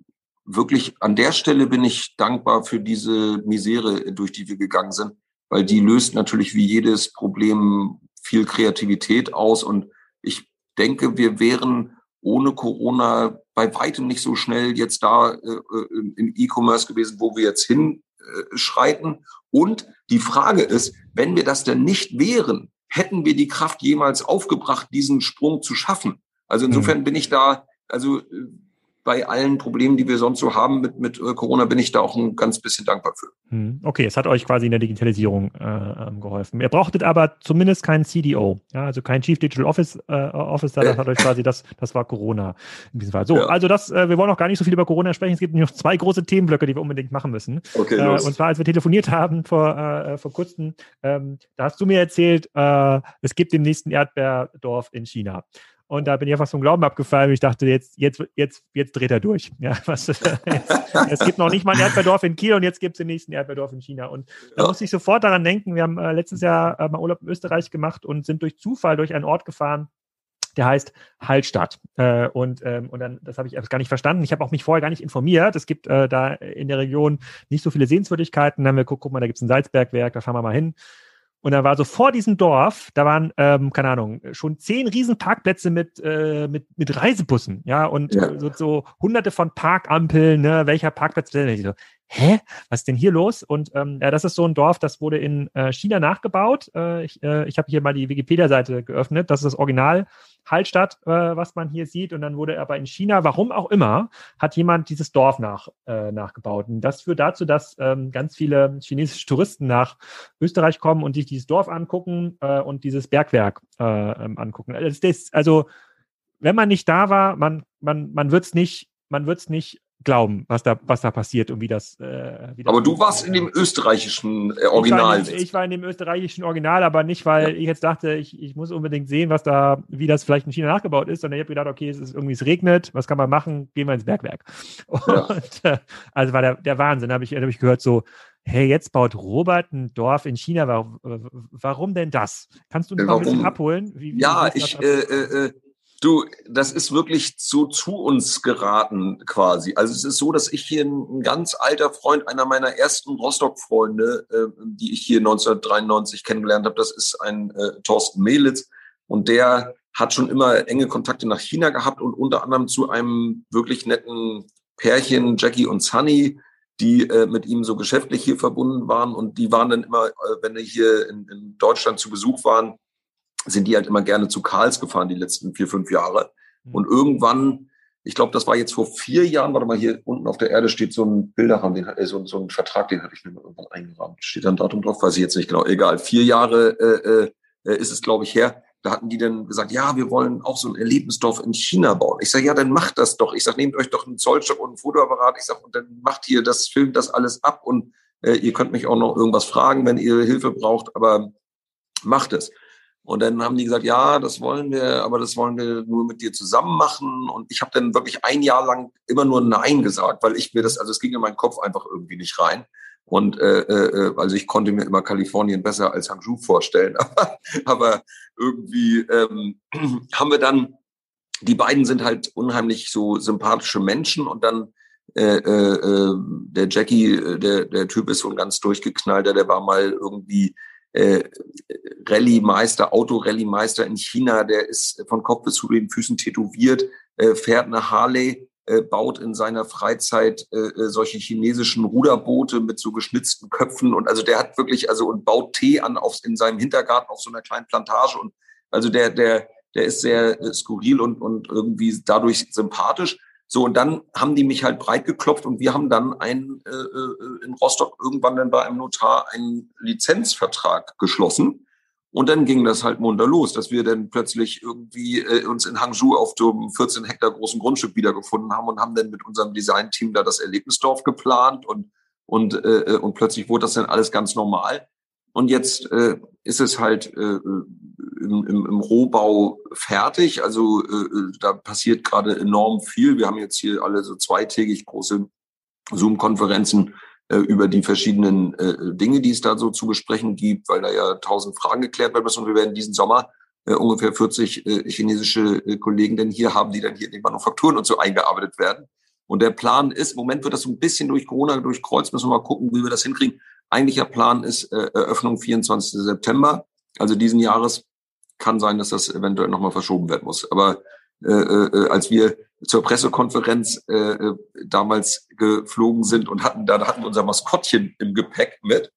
wirklich an der Stelle bin ich dankbar für diese Misere, durch die wir gegangen sind, weil die löst natürlich wie jedes Problem viel Kreativität aus. Und ich denke, wir wären ohne Corona bei weitem nicht so schnell jetzt da äh, äh im E-Commerce gewesen, wo wir jetzt hinschreiten. Und die Frage ist, wenn wir das denn nicht wären, hätten wir die Kraft jemals aufgebracht, diesen Sprung zu schaffen. Also insofern mhm. bin ich da, also äh, bei allen Problemen, die wir sonst so haben mit, mit äh, Corona, bin ich da auch ein ganz bisschen dankbar für. Mhm. Okay, es hat euch quasi in der Digitalisierung äh, ähm, geholfen. Ihr brauchtet aber zumindest keinen CDO, ja, also kein Chief Digital Office, äh, Officer, das hat euch quasi, das, das war Corona in diesem Fall. So, ja. also das, äh, wir wollen auch gar nicht so viel über Corona sprechen. Es gibt noch zwei große Themenblöcke, die wir unbedingt machen müssen. Okay, äh, los. Und zwar, als wir telefoniert haben vor, äh, vor kurzem, ähm, da hast du mir erzählt, äh, es gibt den nächsten Erdbeerdorf in China. Und da bin ich einfach vom Glauben abgefallen. Ich dachte, jetzt, jetzt, jetzt, jetzt dreht er durch. Ja, was, es gibt noch nicht mal ein Erdbeerdorf in Kiel und jetzt gibt es den nächsten Erdbeerdorf in China. Und da ja. musste ich sofort daran denken. Wir haben äh, letztes Jahr äh, mal Urlaub in Österreich gemacht und sind durch Zufall durch einen Ort gefahren, der heißt Hallstatt. Äh, und, ähm, und dann, das habe ich gar nicht verstanden. Ich habe auch mich vorher gar nicht informiert. Es gibt äh, da in der Region nicht so viele Sehenswürdigkeiten. Dann haben wir geguckt, guck mal, da gibt es ein Salzbergwerk, da fahren wir mal hin. Und da war so vor diesem Dorf, da waren, ähm, keine Ahnung, schon zehn riesen Parkplätze mit, äh, mit, mit Reisebussen, ja, und ja. So, so hunderte von Parkampeln, ne, welcher Parkplatz, so, hä, was ist denn hier los? Und ähm, ja, das ist so ein Dorf, das wurde in äh, China nachgebaut. Äh, ich äh, ich habe hier mal die Wikipedia-Seite geöffnet. Das ist das Original Hallstatt, äh, was man hier sieht. Und dann wurde aber in China, warum auch immer, hat jemand dieses Dorf nach, äh, nachgebaut. Und das führt dazu, dass ähm, ganz viele chinesische Touristen nach Österreich kommen und sich dieses Dorf angucken äh, und dieses Bergwerk äh, ähm, angucken. Also, das, also wenn man nicht da war, man, man, man wird es nicht, man wird es nicht glauben, was da, was da passiert und wie das. Äh, wie das aber du warst in dem österreichischen äh, Original. Ich war, in, ich war, in, dem österreichischen Original, aber nicht, weil ja. ich jetzt dachte, ich, ich muss unbedingt sehen, was da, wie das vielleicht in China nachgebaut ist, sondern ich habe gedacht, okay, es ist irgendwie, es regnet, was kann man machen? Gehen wir ins Bergwerk. Ja. Und, äh, also war der, der Wahnsinn. Da habe ich, hab ich gehört, so, hey, jetzt baut Robert ein Dorf in China. Warum, warum denn das? Kannst du uns mal ein bisschen abholen? Wie, wie ja, ich, äh, äh, äh Du, das ist wirklich so zu uns geraten quasi. Also es ist so, dass ich hier ein, ganz alter Freund, einer meiner ersten Rostock-Freunde, äh, die ich hier 1993 kennengelernt habe, das ist ein äh, Thorsten Melitz und der hat schon immer enge Kontakte nach China gehabt und unter anderem zu einem wirklich netten Pärchen, Jackie und Sunny, die äh, mit ihm so geschäftlich hier verbunden waren und die waren dann immer, äh, wenn die hier in, in Deutschland zu Besuch waren, sind die halt immer gerne zu Karls gefahren, die letzten vier, fünf Jahre. Mhm. Und irgendwann, ich glaube, das war jetzt vor vier Jahren, warte mal, hier unten auf der Erde steht so ein Bilderrahmen, den, äh, so, so ein Vertrag, den hatte ich mir irgendwann eingerahmt. Steht da ein Datum drauf? Weiß ich jetzt nicht genau. Egal. Vier Jahre äh, äh, ist es, glaube ich, her. Da hatten die dann gesagt, ja, wir wollen auch so ein Erlebnisdorf in China bauen. Ich sage, ja, dann macht das doch. Ich sage, nehmt euch doch einen Zollstock und einen Fotoapparat. Ich sage, und dann macht hier das, filmt das alles ab und äh, ihr könnt mich auch noch irgendwas fragen, wenn ihr Hilfe braucht, aber macht es. Und dann haben die gesagt, ja, das wollen wir, aber das wollen wir nur mit dir zusammen machen. Und ich habe dann wirklich ein Jahr lang immer nur Nein gesagt, weil ich mir das, also es ging in meinen Kopf einfach irgendwie nicht rein. Und äh, äh, also ich konnte mir immer Kalifornien besser als Hangzhou vorstellen. aber, aber irgendwie ähm, haben wir dann, die beiden sind halt unheimlich so sympathische Menschen und dann äh, äh, äh der Jackie, äh, der, der Typ ist so ein ganz durchgeknallter, der war mal irgendwie äh, Rallye-Meister, Autorallye-Meister in China, der ist von Kopf bis zu den Füßen tätowiert, äh, fährt eine Harley, äh, baut in seiner Freizeit äh, äh, solche chinesischen Ruderboote mit so geschnitzten Köpfen und also der hat wirklich also und baut Tee an auf, in seinem Hintergarten auf so einer kleinen Plantage und also der der der ist sehr äh, skurril und und irgendwie dadurch sympathisch so, und dann haben die mich halt breit geklopft und wir haben dann ein, äh, äh, in Rostock irgendwann dann bei einem Notar einen Lizenzvertrag geschlossen. Und dann ging das halt munter los, dass wir dann plötzlich irgendwie äh, uns in Hangzhou auf dem 14 Hektar großen Grundstück wiedergefunden haben und haben dann mit unserem Designteam da das Erlebnisdorf geplant und, und, äh, und plötzlich wurde das dann alles ganz normal. Und jetzt äh, ist es halt äh, im, im, im Rohbau fertig. Also äh, da passiert gerade enorm viel. Wir haben jetzt hier alle so zweitägig große Zoom-Konferenzen äh, über die verschiedenen äh, Dinge, die es da so zu besprechen gibt, weil da ja tausend Fragen geklärt werden müssen. Und wir werden diesen Sommer äh, ungefähr 40 äh, chinesische äh, Kollegen denn hier haben, die dann hier in die Manufakturen und so eingearbeitet werden. Und der Plan ist, im Moment wird das so ein bisschen durch Corona durchkreuzt, müssen wir mal gucken, wie wir das hinkriegen. Eigentlicher Plan ist äh, Eröffnung 24. September, also diesen Jahres. Kann sein, dass das eventuell nochmal verschoben werden muss. Aber äh, äh, als wir zur Pressekonferenz äh, äh, damals geflogen sind und hatten, da hatten wir unser Maskottchen im Gepäck mit.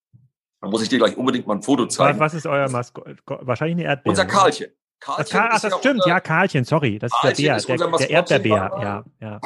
Da muss ich dir gleich unbedingt mal ein Foto zeigen. Was ist euer Maskott? Wahrscheinlich eine Erdbeere. Unser Karlchen. Karlchen das, Karl, ach, das stimmt, unser, ja, Karlchen, sorry. Das ist der Bär, der, der Erdbeerbär. Ja, ja.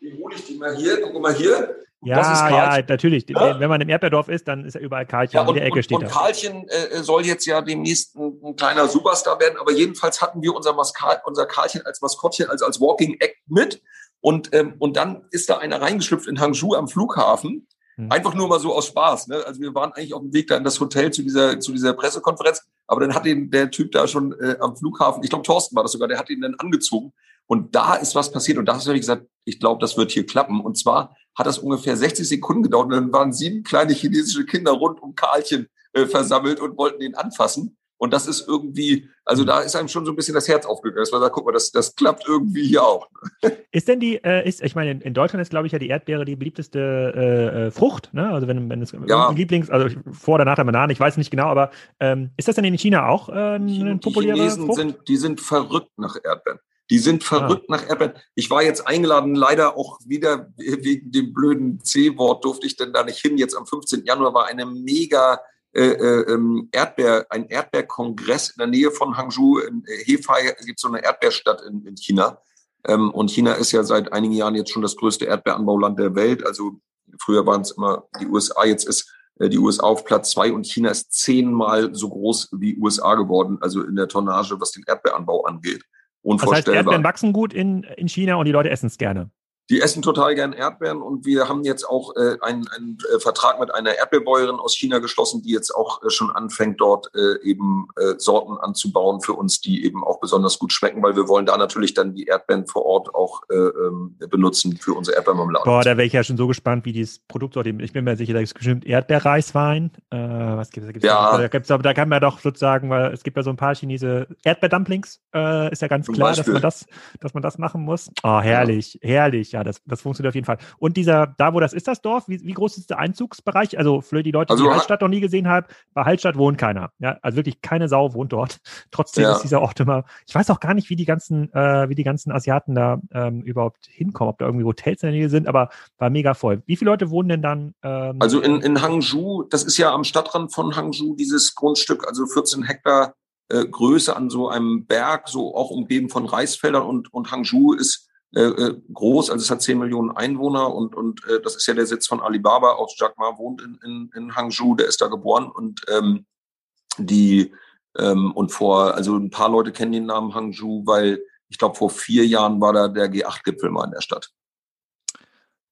Den hole ich dir mal hier. Guck mal hier. Ja, ja, natürlich. Ja? Wenn man im Erdbeerdorf ist, dann ist ja überall Karlchen. Ja, und, in der Ecke und, steht und Karlchen äh, soll jetzt ja demnächst ein, ein, kleiner Superstar werden, aber jedenfalls hatten wir unser, Maska unser Karlchen als Maskottchen, also als Walking Act mit. Und, ähm, und dann ist da einer reingeschlüpft in Hangzhou am Flughafen. Hm. Einfach nur mal so aus Spaß. Ne? Also wir waren eigentlich auf dem Weg da in das Hotel zu dieser, zu dieser Pressekonferenz. Aber dann hat ihn der Typ da schon äh, am Flughafen, ich glaube Thorsten war das sogar, der hat ihn dann angezogen. Und da ist was passiert. Und da habe ich gesagt, ich glaube, das wird hier klappen. Und zwar hat das ungefähr 60 Sekunden gedauert. Und dann waren sieben kleine chinesische Kinder rund um Karlchen äh, versammelt und wollten ihn anfassen. Und das ist irgendwie, also da ist einem schon so ein bisschen das Herz aufgegangen. Dass man sagt, guck mal, das, das klappt irgendwie hier auch. Ist denn die, äh, ist, ich meine, in, in Deutschland ist, glaube ich, ja die Erdbeere die beliebteste äh, äh Frucht, ne? Also wenn, wenn es ja. Lieblings, also vor oder nach der Banane, ich weiß nicht genau, aber ähm, ist das denn in China auch äh, eine populäre die Chinesen Frucht? Sind, die sind verrückt nach Erdbeeren. Die sind verrückt ja. nach Erdbeeren. Ich war jetzt eingeladen, leider auch wieder wegen dem blöden C-Wort durfte ich denn da nicht hin. Jetzt am 15. Januar war eine mega äh, äh, ähm, Erdbeer, ein Erdbeerkongress in der Nähe von Hangzhou. In äh, Hefei gibt es so eine Erdbeerstadt in, in China. Ähm, und China ist ja seit einigen Jahren jetzt schon das größte Erdbeeranbauland der Welt. Also früher waren es immer die USA, jetzt ist äh, die USA auf Platz zwei und China ist zehnmal so groß wie USA geworden, also in der Tonnage, was den Erdbeeranbau angeht. Unvorstellbar. Das heißt, Erdbeeren wachsen gut in, in China und die Leute essen es gerne. Die essen total gern Erdbeeren und wir haben jetzt auch äh, einen, einen äh, Vertrag mit einer Erdbeerbäuerin aus China geschlossen, die jetzt auch äh, schon anfängt, dort äh, eben äh, Sorten anzubauen für uns, die eben auch besonders gut schmecken, weil wir wollen da natürlich dann die Erdbeeren vor Ort auch äh, ähm, benutzen für unsere Erdbeermarmelade. Boah, da wäre ich ja schon so gespannt, wie dieses Produkt dort, ich bin mir sicher, da gibt es bestimmt Erdbeerreiswein. Äh, was gibt es? Ja. Da, gibt's, da kann man doch sozusagen, weil es gibt ja so ein paar Chinese Erdbeerdumplings, äh, ist ja ganz klar, dass man das, dass man das machen muss. Oh, herrlich, ja. herrlich, ja, das, das funktioniert auf jeden Fall. Und dieser, da wo das ist, das Dorf, wie, wie groß ist der Einzugsbereich? Also für die Leute, die also, Hallstatt noch nie gesehen haben, bei Hallstatt wohnt keiner. Ja, also wirklich keine Sau wohnt dort. Trotzdem ja. ist dieser Ort immer, ich weiß auch gar nicht, wie die ganzen, äh, wie die ganzen Asiaten da ähm, überhaupt hinkommen, ob da irgendwie Hotels in der Nähe sind, aber war mega voll. Wie viele Leute wohnen denn dann? Ähm, also in, in Hangzhou, das ist ja am Stadtrand von Hangzhou, dieses Grundstück, also 14 Hektar äh, Größe an so einem Berg, so auch umgeben von Reisfeldern und, und Hangzhou ist äh, äh, groß, also es hat 10 Millionen Einwohner und, und äh, das ist ja der Sitz von Alibaba. Auch Jack Ma wohnt in, in, in Hangzhou, der ist da geboren und ähm, die ähm, und vor, also ein paar Leute kennen den Namen Hangzhou, weil ich glaube vor vier Jahren war da der G8-Gipfel mal in der Stadt.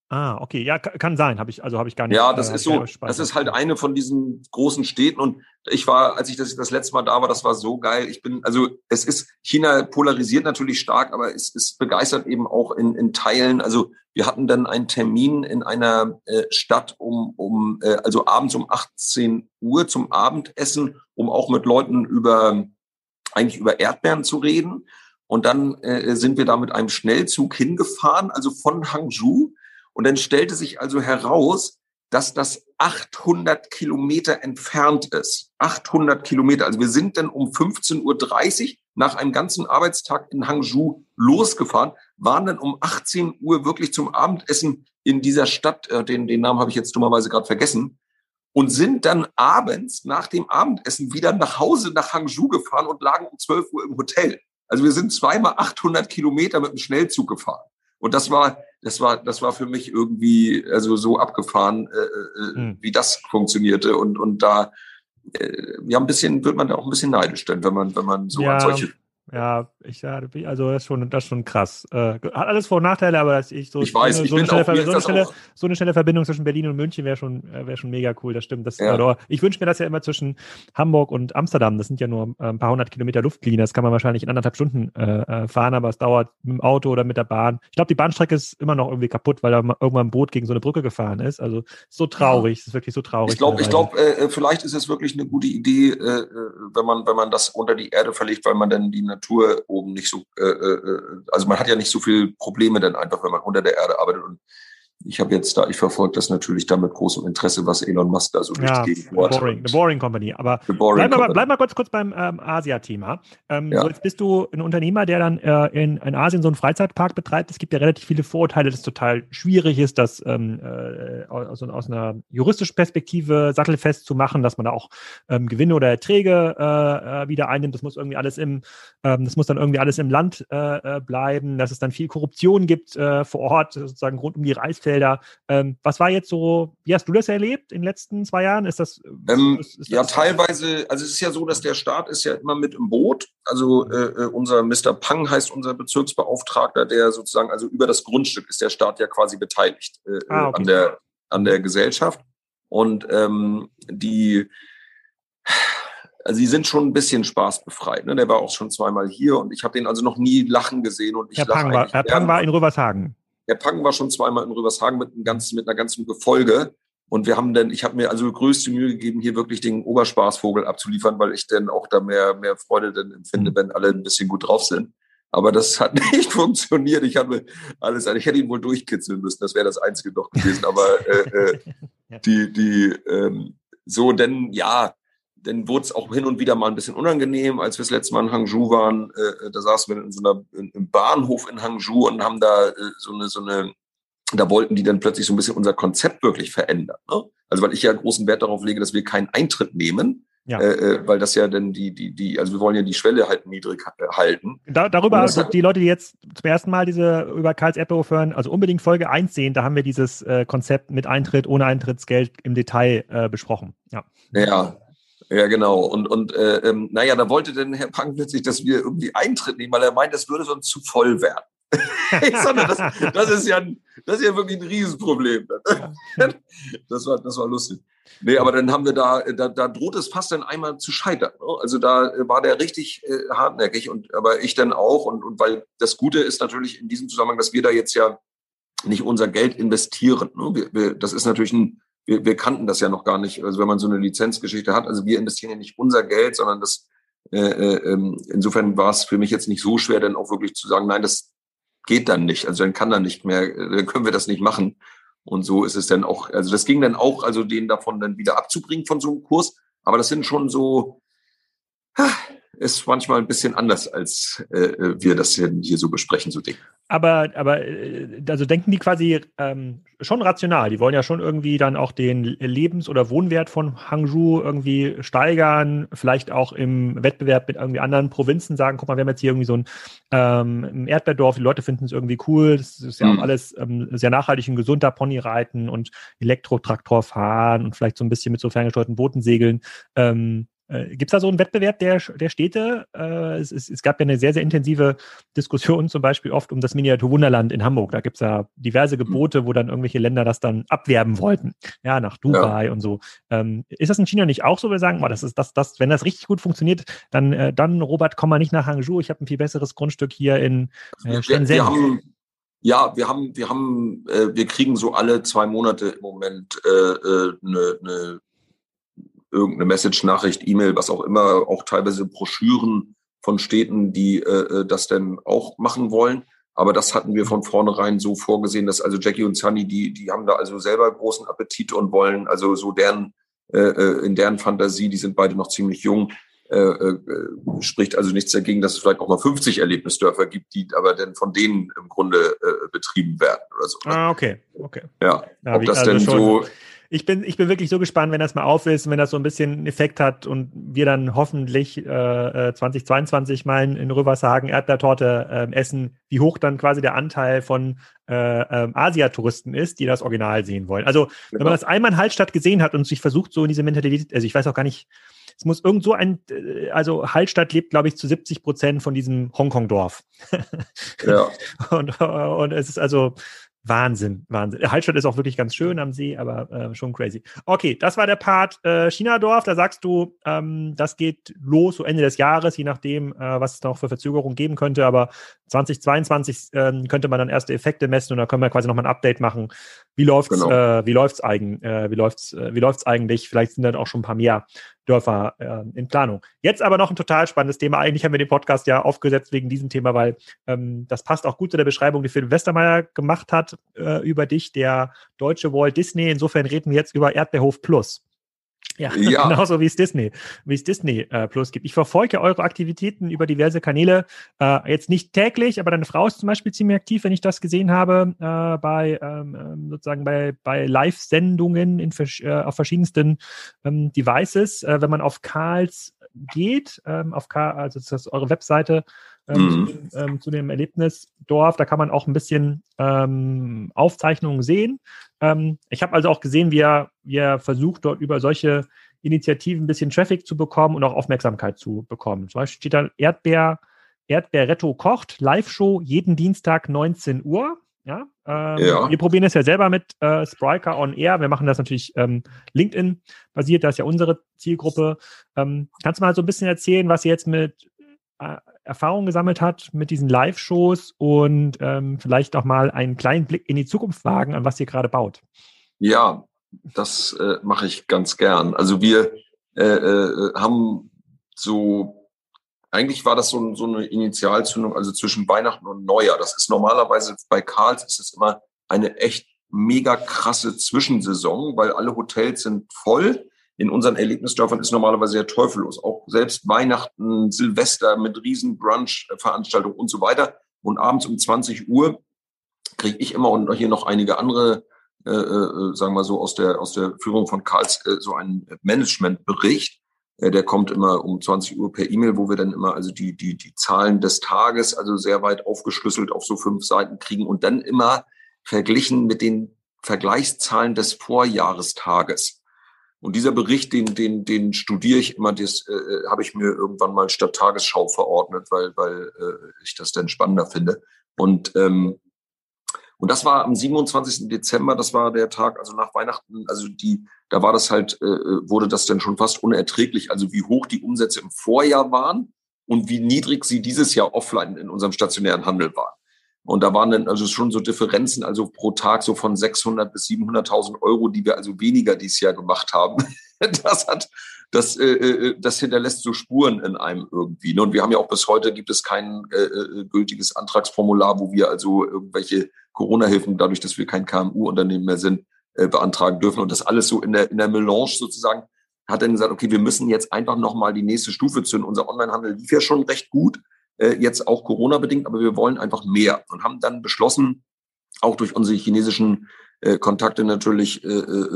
Ah, okay, ja, kann sein, habe ich also habe ich gar nicht. Ja, das äh, ist so, das ist halt eine von diesen großen Städten und ich war, als ich das das letzte Mal da war, das war so geil. Ich bin, also es ist China polarisiert natürlich stark, aber es ist begeistert eben auch in, in Teilen. Also wir hatten dann einen Termin in einer äh, Stadt um um äh, also abends um 18 Uhr zum Abendessen, um auch mit Leuten über eigentlich über Erdbeeren zu reden. Und dann äh, sind wir da mit einem Schnellzug hingefahren, also von Hangzhou und dann stellte sich also heraus, dass das 800 Kilometer entfernt ist. 800 Kilometer. Also wir sind dann um 15.30 Uhr nach einem ganzen Arbeitstag in Hangzhou losgefahren, waren dann um 18 Uhr wirklich zum Abendessen in dieser Stadt, äh, den, den Namen habe ich jetzt dummerweise gerade vergessen, und sind dann abends nach dem Abendessen wieder nach Hause nach Hangzhou gefahren und lagen um 12 Uhr im Hotel. Also wir sind zweimal 800 Kilometer mit dem Schnellzug gefahren. Und das war, das war, das war für mich irgendwie also so abgefahren, äh, mhm. wie das funktionierte. Und, und da, äh, ja, ein bisschen, wird man da auch ein bisschen neidisch denn, wenn man, wenn man so ja. an solche ja, ich also das ist schon, das ist schon krass. Äh, hat alles Vor- und Nachteile, aber ich so, ich weiß, so, ich so, eine, schnelle, auch, so, eine schnelle, so eine schnelle Verbindung zwischen Berlin und München wäre schon, äh, wäre schon mega cool. Das stimmt. Das, ja. Ich wünsche mir das ja immer zwischen Hamburg und Amsterdam. Das sind ja nur äh, ein paar hundert Kilometer Luftlinie. Das kann man wahrscheinlich in anderthalb Stunden äh, äh, fahren, aber es dauert mit dem Auto oder mit der Bahn. Ich glaube, die Bahnstrecke ist immer noch irgendwie kaputt, weil da irgendwann ein Boot gegen so eine Brücke gefahren ist. Also so traurig. Es ist wirklich so traurig. Ich glaube, ich glaube, äh, vielleicht ist es wirklich eine gute Idee, wenn man, wenn man das unter die Erde verlegt, weil man dann die Natur oben nicht so, äh, äh, also man hat ja nicht so viel Probleme dann einfach, wenn man unter der Erde arbeitet und ich habe jetzt da, ich verfolge das natürlich da mit großem Interesse, was Elon Musk da so ja, Gegend boring, Eine boring Company. Aber bleib, mal, bleib mal kurz, kurz beim ähm, Asia-Thema. Ähm, ja. so jetzt bist du ein Unternehmer, der dann äh, in, in Asien so einen Freizeitpark betreibt. Es gibt ja relativ viele Vorurteile, dass es total schwierig ist, das ähm, äh, aus, aus einer juristischen Perspektive sattelfest zu machen, dass man da auch ähm, Gewinne oder Erträge äh, äh wieder einnimmt. Das muss irgendwie alles im, ähm, das muss dann irgendwie alles im Land äh, äh bleiben, dass es dann viel Korruption gibt vor Ort, sozusagen rund um die Reisfelder Felder. Ähm, was war jetzt so, wie hast du das erlebt in den letzten zwei Jahren? Ist das, ähm, ist, ist ja, das teilweise, also es ist ja so, dass der Staat ist ja immer mit im Boot. Also äh, äh unser Mr. Pang heißt unser Bezirksbeauftragter, der sozusagen, also über das Grundstück ist der Staat ja quasi beteiligt äh, ah, okay. an, der, an der Gesellschaft. Und ähm, die, also sie sind schon ein bisschen spaßbefreit. Ne? Der war auch schon zweimal hier und ich habe den also noch nie lachen gesehen. Und ich Herr Pang, war, Herr Pang war in Rövershagen. Der Pang war schon zweimal in Rübershagen mit, einem ganzen, mit einer ganzen Gefolge. Und wir haben dann, ich habe mir also größte Mühe gegeben, hier wirklich den Oberspaßvogel abzuliefern, weil ich dann auch da mehr, mehr Freude dann empfinde, wenn alle ein bisschen gut drauf sind. Aber das hat nicht funktioniert. Ich habe alles, ich hätte ihn wohl durchkitzeln müssen. Das wäre das Einzige doch gewesen. Aber äh, äh, die, die, ähm, so, denn ja, dann wurde es auch hin und wieder mal ein bisschen unangenehm, als wir das letzte Mal in Hangzhou waren. Äh, da saßen wir in so einer in, im Bahnhof in Hangzhou und haben da äh, so eine so eine da wollten die dann plötzlich so ein bisschen unser Konzept wirklich verändern. Ne? Also weil ich ja großen Wert darauf lege, dass wir keinen Eintritt nehmen, ja. Äh, äh weil das ja dann die, die, die, also wir wollen ja die Schwelle halt niedrig äh, halten. Da, darüber, also die Leute, die jetzt zum ersten Mal diese über Karls Erdbeerhof hören, also unbedingt Folge 1 sehen, da haben wir dieses äh, Konzept mit Eintritt, ohne Eintrittsgeld im Detail äh, besprochen. Ja. Ja, ja, genau. Und, und äh, ähm, naja, da wollte denn Herr Pang plötzlich, dass wir irgendwie Eintritt nehmen, weil er meint, das würde sonst zu voll werden. ich das, das, ist ja, das ist ja wirklich ein Riesenproblem. das, war, das war lustig. Nee, aber dann haben wir da, da, da droht es fast dann einmal zu scheitern. Ne? Also da war der richtig äh, hartnäckig und aber ich dann auch. Und, und weil das Gute ist natürlich in diesem Zusammenhang, dass wir da jetzt ja nicht unser Geld investieren. Ne? Wir, wir, das ist natürlich ein wir, wir kannten das ja noch gar nicht. Also wenn man so eine Lizenzgeschichte hat, also wir investieren ja nicht unser Geld, sondern das äh, äh, ähm, insofern war es für mich jetzt nicht so schwer, dann auch wirklich zu sagen, nein, das geht dann nicht. Also dann kann dann nicht mehr, dann können wir das nicht machen. Und so ist es dann auch, also das ging dann auch, also den davon dann wieder abzubringen von so einem Kurs. Aber das sind schon so, ist manchmal ein bisschen anders, als äh, äh wir das hier so besprechen, so Dinge. Aber, aber äh, also denken die quasi ähm, schon rational. Die wollen ja schon irgendwie dann auch den Lebens- oder Wohnwert von Hangzhou irgendwie steigern, vielleicht auch im Wettbewerb mit irgendwie anderen Provinzen sagen, guck mal, wir haben jetzt hier irgendwie so ein ähm, Erdbeerdorf, die Leute finden es irgendwie cool, das ist ja mhm. auch alles ähm, sehr nachhaltig und gesund, da Pony reiten und Elektrotraktor fahren und vielleicht so ein bisschen mit so ferngesteuerten Booten segeln. Ähm, Äh, Gibt es da so einen Wettbewerb der, der Städte? Äh, es, es, es, gab ja eine sehr, sehr intensive Diskussion zum Beispiel oft um das Miniaturwunderland in Hamburg. Da gibt es ja diverse Gebote, wo dann irgendwelche Länder das dann abwerben wollten. Ja, nach Dubai ja. und so. Ähm, ist das in China nicht auch so? Wir sagen, oh, das ist das, das, wenn das richtig gut funktioniert, dann, äh, dann Robert, komm mal nicht nach Hangzhou. Ich habe ein viel besseres Grundstück hier in äh, Shenzhen. Wir, wir ja, wir haben, wir haben, äh, wir kriegen so alle zwei Monate im Moment eine äh, äh, ne, ne irgendeine Message-Nachricht, E-Mail, was auch immer, auch teilweise Broschüren von Städten, die äh, äh, das denn auch machen wollen. Aber das hatten wir von vornherein so vorgesehen, dass also Jackie und Sunny, die, die haben da also selber großen Appetit und wollen also so deren, äh, äh in deren Fantasie, die sind beide noch ziemlich jung, äh, äh, spricht also nichts dagegen, dass es vielleicht auch mal 50 Erlebnisdörfer gibt, die aber dann von denen im Grunde äh, betrieben werden oder so. Ne? Ah, okay, okay. Ja, ja ob das also denn so ich bin, ich bin wirklich so gespannt, wenn das mal auf ist, wenn das so ein bisschen einen Effekt hat und wir dann hoffentlich äh, 2022 äh, mal in, Rövershagen Erdbeertorte äh, essen, wie hoch dann quasi der Anteil von äh, äh, Asiatouristen ist, die das Original sehen wollen. Also, wenn man das einmal in Hallstatt gesehen hat und sich versucht, so in diese Mentalität, also ich weiß auch gar nicht, es muss irgend so ein, äh, also Hallstatt lebt, glaube ich, zu 70 Prozent von diesem Hongkong-Dorf. Ja. und, und es ist also, Wahnsinn, Wahnsinn. Hallstatt ist auch wirklich ganz schön am See, aber äh, schon crazy. Okay, das war der Part äh, China-Dorf. Da sagst du, ähm, das geht los so Ende des Jahres, je nachdem, äh, was es noch für Verzögerungen geben könnte. Aber 2022 äh, könnte man dann erste Effekte messen und da können wir quasi nochmal ein Update machen. Wie läuft's? Genau. Äh, wie läuft's eigen? Äh, wie läuft's? Äh, wie läuft's eigentlich? Vielleicht sind dann auch schon ein paar mehr Dörfer äh, in Planung. Jetzt aber noch ein total spannendes Thema. Eigentlich haben wir den Podcast ja aufgesetzt wegen diesem Thema, weil ähm, das passt auch gut zu der Beschreibung, die Philipp Westermeier gemacht hat äh, über dich, der deutsche Walt Disney. Insofern reden wir jetzt über Erdbeerhof Plus. Ja, ja. genauso wie es Disney, wie es Disney äh, Plus gibt. Ich verfolge eure Aktivitäten über diverse Kanäle. Äh, jetzt nicht täglich, aber deine Frau ist zum Beispiel ziemlich aktiv, wenn ich das gesehen habe, äh, bei ähm, ähm sozusagen bei, bei Live-Sendungen in, äh, auf verschiedensten ähm, Devices. Äh, wenn man auf Karls geht, ähm, auf Karl, also das ist eure Webseite, ähm, mhm. zu, ähm, zu, dem Erlebnisdorf. Da kann man auch ein bisschen ähm, Aufzeichnungen sehen. Ähm, ich habe also auch gesehen, wie er, wie er versucht, dort über solche Initiativen ein bisschen Traffic zu bekommen und auch Aufmerksamkeit zu bekommen. Zum Beispiel steht da Erdbeer, Erdbeerretto kocht, Live-Show jeden Dienstag 19 Uhr. Ja, ähm, ja, wir probieren es ja selber mit äh, Spriker on Air. Wir machen das natürlich ähm, LinkedIn-basiert, das ist ja unsere Zielgruppe. Ähm, kannst du mal so ein bisschen erzählen, was ihr jetzt mit äh, Erfahrung gesammelt hat mit diesen Live-Shows und ähm, vielleicht auch mal einen kleinen Blick in die Zukunft wagen, an was ihr gerade baut. Ja, das äh, mache ich ganz gern. Also wir äh, äh, haben so, eigentlich war das so, so eine Initialzündung, also zwischen Weihnachten und Neujahr. Das ist normalerweise bei Karls ist es immer eine echt mega krasse Zwischensaison, weil alle Hotels sind voll in unseren Erlebnisdörfern ist normalerweise sehr teufellos. Auch selbst Weihnachten, Silvester mit riesen Brunch-Veranstaltungen und so weiter. Und abends um 20 Uhr kriege ich immer und hier noch einige andere, äh, äh, sagen wir so, aus der, aus der Führung von Karls äh, so einen Managementbericht. Äh, der kommt immer um 20 Uhr per E-Mail, wo wir dann immer also die, die, die Zahlen des Tages, also sehr weit aufgeschlüsselt auf so fünf Seiten kriegen und dann immer verglichen mit den Vergleichszahlen des Vorjahrestages. Und dieser Bericht, den, den, den studiere ich immer, das äh, habe ich mir irgendwann mal statt Tagesschau verordnet, weil, weil äh, ich das dann spannender finde. Und, ähm, und das war am 27. Dezember, das war der Tag, also nach Weihnachten, also die, da war das halt, äh, wurde das dann schon fast unerträglich, also wie hoch die Umsätze im Vorjahr waren und wie niedrig sie dieses Jahr offline in unserem stationären Handel waren. Und da waren dann also schon so Differenzen, also pro Tag so von 600 bis 700.000 Euro, die wir also weniger dieses Jahr gemacht haben. Das hat, das, äh, äh, das hinterlässt so Spuren in einem irgendwie. Ne? Und wir haben ja auch bis heute gibt es kein äh, äh, gültiges Antragsformular, wo wir also irgendwelche Corona-Hilfen, dadurch, dass wir kein KMU-Unternehmen mehr sind, äh, beantragen dürfen. Und das alles so in der, in der Melange sozusagen hat dann gesagt, okay, wir müssen jetzt einfach nochmal die nächste Stufe zünden. Unser Onlinehandel lief ja schon recht gut äh, jetzt auch Corona-bedingt, aber wir wollen einfach mehr und haben dann beschlossen, auch durch unsere chinesischen äh, Kontakte natürlich, äh, äh,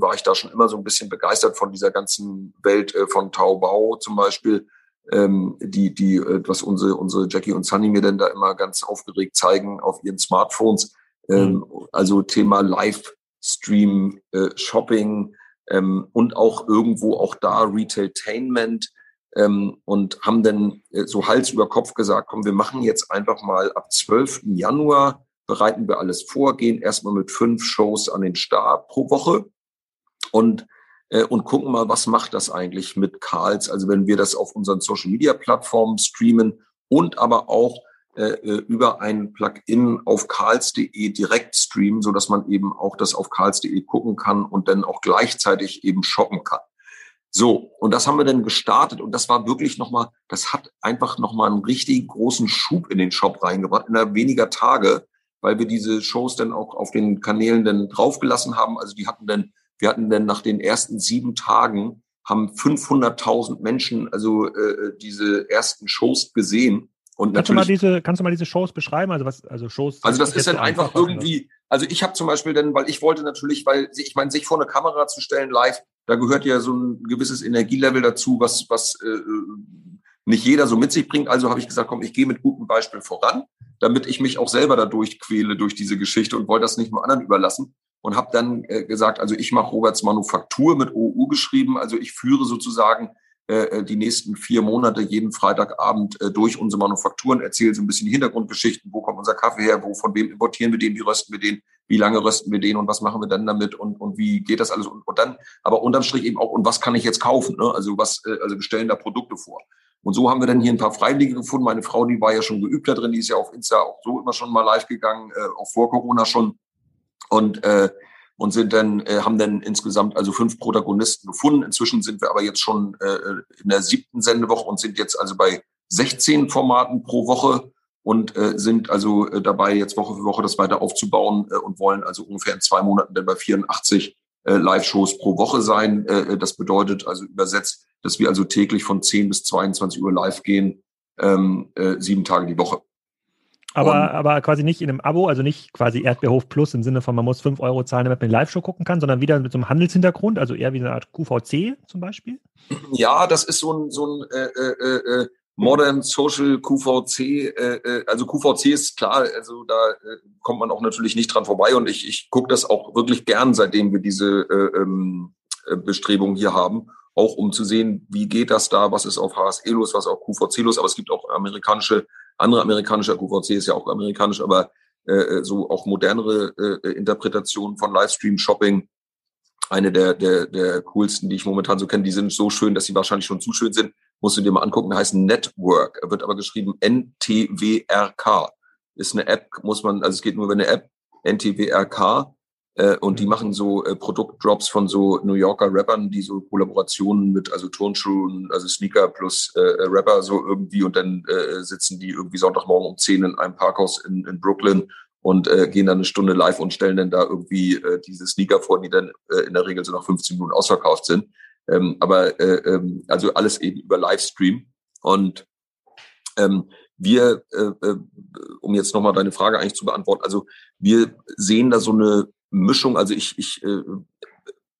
war ich da schon immer so ein bisschen begeistert von dieser ganzen Welt äh, von Taobao zum Beispiel, ähm, die, die, äh, was unsere, unsere Jackie und Sunny mir denn da immer ganz aufgeregt zeigen auf ihren Smartphones. Ähm, mhm. Also Thema Livestream, äh, Shopping, ähm, und auch irgendwo auch da Retailtainment ähm, und haben dann äh, so Hals über Kopf gesagt, komm, wir machen jetzt einfach mal ab 12. Januar, bereiten wir alles vor, gehen erstmal mit fünf Shows an den Start pro Woche und äh, und gucken mal, was macht das eigentlich mit Karls? Also wenn wir das auf unseren Social Media Plattformen streamen und aber auch äh, äh über ein Plugin auf karls.de direkt streamen, so dass man eben auch das auf karls.de gucken kann und dann auch gleichzeitig eben shoppen kann. So, und das haben wir dann gestartet und das war wirklich nochmal, das hat einfach nochmal einen richtig großen Schub in den Shop reingebracht, innerhalb weniger Tage, weil wir diese Shows dann auch auf den Kanälen dann draufgelassen haben. Also die hatten dann, wir hatten dann nach den ersten sieben Tagen haben 500.000 Menschen also äh, diese ersten Shows gesehen. Und kannst du mal diese, kannst du mal diese Shows beschreiben? Also was, also Shows. Also das ist dann einfach irgendwie, also ich habe zum Beispiel dann, weil ich wollte natürlich, weil ich meine, sich vor eine Kamera zu stellen live, da gehört ja so ein gewisses Energielevel dazu, was, was äh, nicht jeder so mit sich bringt. Also habe ich gesagt, komm, ich gehe mit gutem Beispiel voran, damit ich mich auch selber dadurch quäle durch diese Geschichte und wollte das nicht nur anderen überlassen. Und habe dann äh, gesagt, also ich mache Roberts Manufaktur mit OU geschrieben. Also ich führe sozusagen äh, die nächsten vier Monate jeden Freitagabend äh, durch unsere Manufakturen, erzähle so ein bisschen die Hintergrundgeschichten, wo kommt unser Kaffee her, wo von wem importieren wir den, wie rösten wir den, wie lange rösten wir den und was machen wir dann damit und, und wie geht das alles und, und dann, aber unterm Strich eben auch, und was kann ich jetzt kaufen? Ne? Also was, äh, also bestellen da Produkte vor. Und so haben wir dann hier ein paar Freiwillige gefunden. Meine Frau, die war ja schon geübt da drin, die ist ja auf Insta auch so immer schon mal live gegangen, äh, auch vor Corona schon. Und äh, und sind dann äh, haben dann insgesamt also fünf Protagonisten gefunden. Inzwischen sind wir aber jetzt schon äh, in der siebten Sendewoche und sind jetzt also bei 16 Formaten pro Woche und äh, sind also äh, dabei, jetzt Woche für Woche das weiter aufzubauen äh, und wollen also ungefähr in zwei Monaten dann bei 84 äh, Live-Shows pro Woche sein. Äh, das bedeutet also übersetzt, dass wir also täglich von 10 bis 22 Uhr live gehen, ähm, äh, sieben Tage die Woche. Aber, aber quasi nicht in einem Abo, also nicht quasi Erdbeerhof Plus im Sinne von, man muss 5 Euro zahlen, damit man eine Live-Show gucken kann, sondern wieder mit so einem Handelshintergrund, also eher wie eine Art QVC zum Beispiel? Ja, das ist so ein, so ein äh, äh, äh Modern Social QVC, äh, äh, also QVC ist klar, also da äh, kommt man auch natürlich nicht dran vorbei und ich, ich gucke das auch wirklich gern, seitdem wir diese äh, ähm, äh, Bestrebungen hier haben, auch um zu sehen, wie geht das da, was ist auf HSE los, was auf QVC los, aber es gibt auch amerikanische, andere amerikanische, QVC ist ja auch amerikanisch, aber äh, äh, so auch modernere äh, Interpretationen von Livestream-Shopping, eine der, der, der coolsten, die ich momentan so kenne. Die sind so schön, dass sie wahrscheinlich schon zu schön sind. Musst du dir mal angucken. Heißen Network. Wird aber geschrieben NTWRK. Ist eine App, muss man, also es geht nur über eine App, NTWRK. Äh, und die mhm. machen so äh, Produktdrops von so New Yorker Rappern, die so Kollaborationen mit, also Turnschuhen, also Sneaker plus äh, äh Rapper so irgendwie und dann äh, sitzen die irgendwie Sonntagmorgen um 10 in einem Parkhaus in, in Brooklyn und gehen dann eine Stunde live und stellen dann da irgendwie diese Sneaker vor, die dann in der Regel so nach 15 Minuten ausverkauft sind. Ähm, aber äh, ähm, also alles eben über Livestream. Und ähm, wir, äh, um jetzt nochmal deine Frage eigentlich zu beantworten, also wir sehen da so eine Mischung, also ich, ich äh,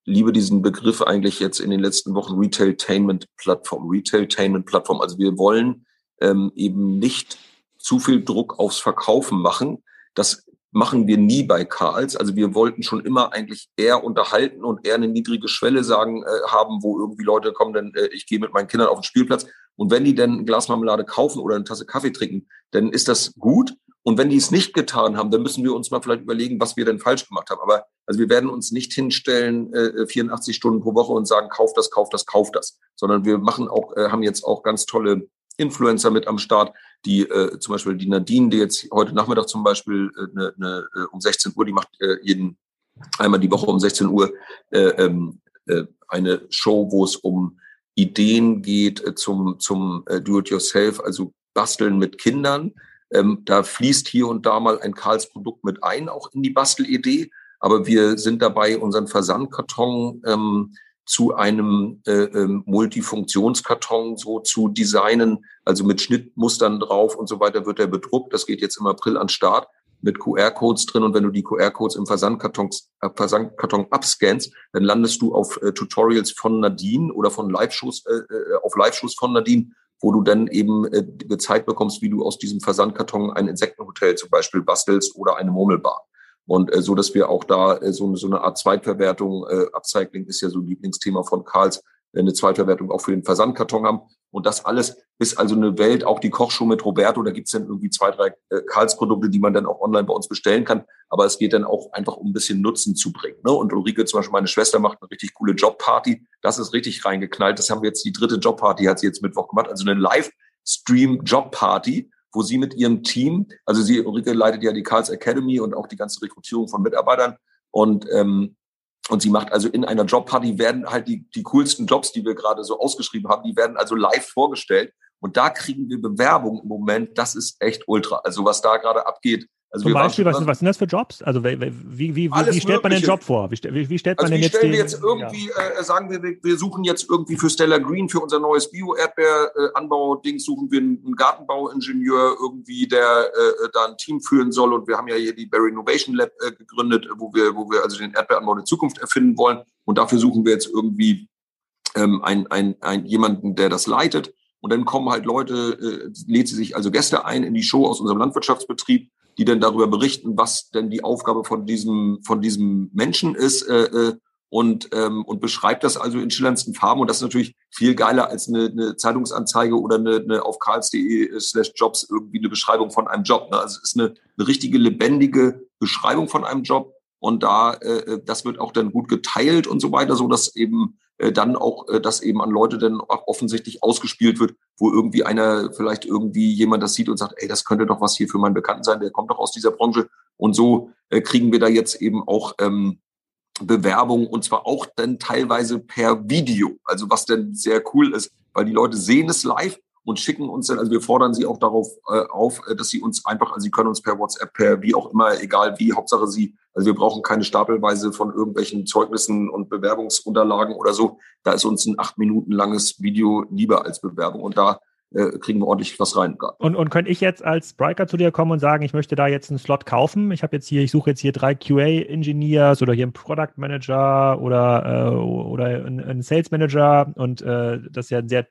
liebe diesen Begriff eigentlich jetzt in den letzten Wochen Retailtainment-Plattform, Retailtainment-Plattform. Also wir wollen ähm, eben nicht zu viel Druck aufs Verkaufen machen, das machen wir nie bei Karls. Also wir wollten schon immer eigentlich eher unterhalten und eher eine niedrige Schwelle sagen äh, haben, wo irgendwie Leute kommen, denn äh, ich gehe mit meinen Kindern auf den Spielplatz und wenn die dann ein Glas Marmelade kaufen oder eine Tasse Kaffee trinken, dann ist das gut. Und wenn die es nicht getan haben, dann müssen wir uns mal vielleicht überlegen, was wir denn falsch gemacht haben. Aber also wir werden uns nicht hinstellen äh, 84 Stunden pro Woche und sagen, kauf das, kauf das, kauf das, sondern wir machen auch, äh, haben jetzt auch ganz tolle Influencer mit am Start, die äh, zum Beispiel die Nadine, die jetzt heute Nachmittag zum Beispiel äh, ne, ne, äh, um 16 Uhr, die macht äh, jeden einmal die Woche um 16 Uhr äh, ähm, äh, eine Show, wo es um Ideen geht äh, zum, zum äh, Do-it-yourself, also Basteln mit Kindern. Ähm, da fließt hier und da mal ein Karls Produkt mit ein, auch in die Bastelidee. Aber wir sind dabei, unseren Versandkarton ähm, zu einem äh, ähm, Multifunktionskarton so zu designen, also mit Schnittmustern drauf und so weiter wird er bedruckt. Das geht jetzt im April an Start mit QR-Codes drin und wenn du die QR-Codes im Versandkarton, äh, Versandkarton abscannst, dann landest du auf äh, Tutorials von Nadine oder von Live-Shows, äh, äh, auf Live-Shows von Nadine, wo du dann eben äh, gezeigt bekommst, wie du aus diesem Versandkarton ein Insektenhotel zum Beispiel bastelst oder eine Murmelbar. Und äh, so, dass wir auch da äh, so, so eine Art Zweitverwertung, äh, Upcycling ist ja so ein Lieblingsthema von Karls, eine Zweitverwertung auch für den Versandkarton haben. Und das alles ist also eine Welt, auch die Kochshow mit Roberto, da gibt's dann irgendwie zwei, drei äh, Karls-Produkte, die man dann auch online bei uns bestellen kann. Aber es geht dann auch einfach um ein bisschen Nutzen zu bringen. Ne? Und Ulrike, zum Beispiel meine Schwester, macht eine richtig coole Jobparty. Das ist richtig reingeknallt. Das haben wir jetzt, die dritte Jobparty hat sie jetzt Mittwoch gemacht. Also eine Live-Stream-Jobparty wo sie mit ihrem Team, also sie, Ulrike leitet ja die Karls Academy und auch die ganze Rekrutierung von Mitarbeitern und ähm, und sie macht also in einer Jobparty werden halt die, die coolsten Jobs, die wir gerade so ausgeschrieben haben, die werden also live vorgestellt. Und da kriegen wir Bewerbungen im Moment. Das ist echt ultra. Also was da gerade abgeht, also Zum Beispiel, was, was sind das für Jobs? Also wie, wie, wie, wie stellt man den Job vor? Wie, wie, stellt man also denn jetzt stellen den, wir jetzt irgendwie, ja. äh, sagen wir, wir suchen jetzt irgendwie für Stella Green, für unser neues Bio-Erdbeer-Anbau-Ding, suchen wir einen Gartenbauingenieur irgendwie, der äh, da ein Team führen soll. Und wir haben ja hier die Berry Innovation Lab äh, gegründet, wo wir, wo wir also den Erdbeeranbau der Zukunft erfinden wollen. Und dafür suchen wir jetzt irgendwie ähm, ein, ein, ein, jemanden, der das leitet. Und dann kommen halt Leute, äh, lädt sie sich also Gäste ein in die Show aus unserem Landwirtschaftsbetrieb die dann darüber berichten, was denn die Aufgabe von diesem, von diesem Menschen ist äh, äh, und, ähm, und beschreibt das also in schillerndsten Farben. Und das ist natürlich viel geiler als eine, eine Zeitungsanzeige oder eine, eine auf karls.de slash jobs irgendwie eine Beschreibung von einem Job. Ne? Also es ist eine, eine richtige, lebendige Beschreibung von einem Job. Und da, äh, äh das wird auch dann gut geteilt und so weiter, so dass eben äh, dann auch äh, das eben an Leute dann auch offensichtlich ausgespielt wird, wo irgendwie einer, vielleicht irgendwie jemand das sieht und sagt, ey, das könnte doch was hier für meinen Bekannten sein, der kommt doch aus dieser Branche. Und so äh, kriegen wir da jetzt eben auch ähm, Bewerbung und zwar auch dann teilweise per Video. Also was dann sehr cool ist, weil die Leute sehen es live und schicken uns dann, also wir fordern sie auch darauf äh, auf, äh, dass sie uns einfach, also sie können uns per WhatsApp, per wie auch immer, egal wie, Hauptsache sie, also wir brauchen keine Stapelweise von irgendwelchen Zeugnissen und Bewerbungsunterlagen oder so. Da ist uns ein acht Minuten langes Video lieber als Bewerbung und da äh, kriegen wir ordentlich was rein. Und, und könnte ich jetzt als Spriker zu dir kommen und sagen, ich möchte da jetzt einen Slot kaufen? Ich habe jetzt hier, ich suche jetzt hier drei QA-Engineers oder hier einen Product Manager oder, äh, oder einen, Sales Manager und äh, das ist ja ein sehr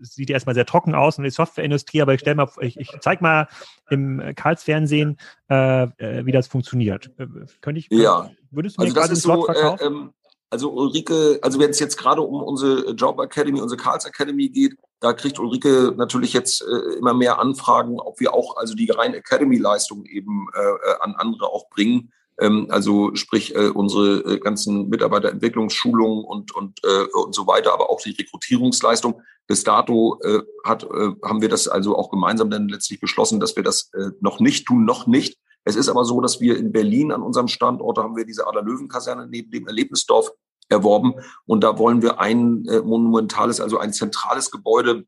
sieht ja erstmal sehr trocken aus und die Softwareindustrie, aber ich stelle mal, ich, ich zeige mal im Karls-Fernsehen, äh, äh, wie das funktioniert. Äh, könnte ich, ja. würdest du mir also das gerade einen so, Slot äh, verkaufen? ähm, also Ulrike, also wenn es jetzt gerade um unsere Job Academy, unsere Karls Academy geht, da kriegt Ulrike natürlich jetzt äh, immer mehr Anfragen, ob wir auch also die rein Academy-Leistung eben äh, äh, an andere auch bringen. Ähm, also sprich äh, unsere äh, ganzen Mitarbeiterentwicklungsschulungen und und äh, und so weiter, aber auch die Rekrutierungsleistung. Bis dato äh, hat, äh, haben wir das also auch gemeinsam dann letztlich beschlossen, dass wir das äh, noch nicht tun, noch nicht. Es ist aber so, dass wir in Berlin an unserem Standort, da haben wir diese Adler-Löwen-Kaserne neben dem Erlebnisdorf erworben. Und da wollen wir ein äh, monumentales, also ein zentrales Gebäude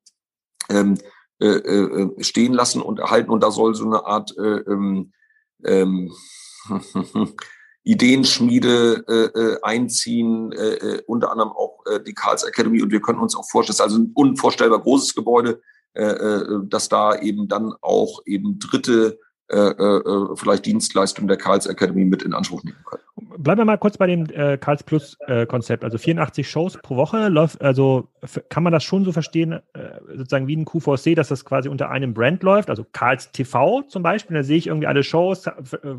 ähm, äh, äh, stehen lassen und erhalten. Und da soll so eine Art äh, ähm, ähm, Ideenschmiede äh, äh, einziehen, äh, äh, unter anderem auch äh, die Karls Academy. Und wir können uns auch vorstellen, es ist also ein unvorstellbar großes Gebäude, äh, äh, dass da eben dann auch eben Dritte äh, äh, vielleicht Dienstleistungen der Karls Academy mit in Anspruch nehmen können. Bleiben wir mal kurz bei dem äh, Karls Plus äh, Konzept. Also 84 Shows pro Woche läuft, also kann man das schon so verstehen, äh, sozusagen wie ein QVC, dass das quasi unter einem Brand läuft, also Karls TV zum Beispiel, da sehe ich irgendwie alle Shows. Äh,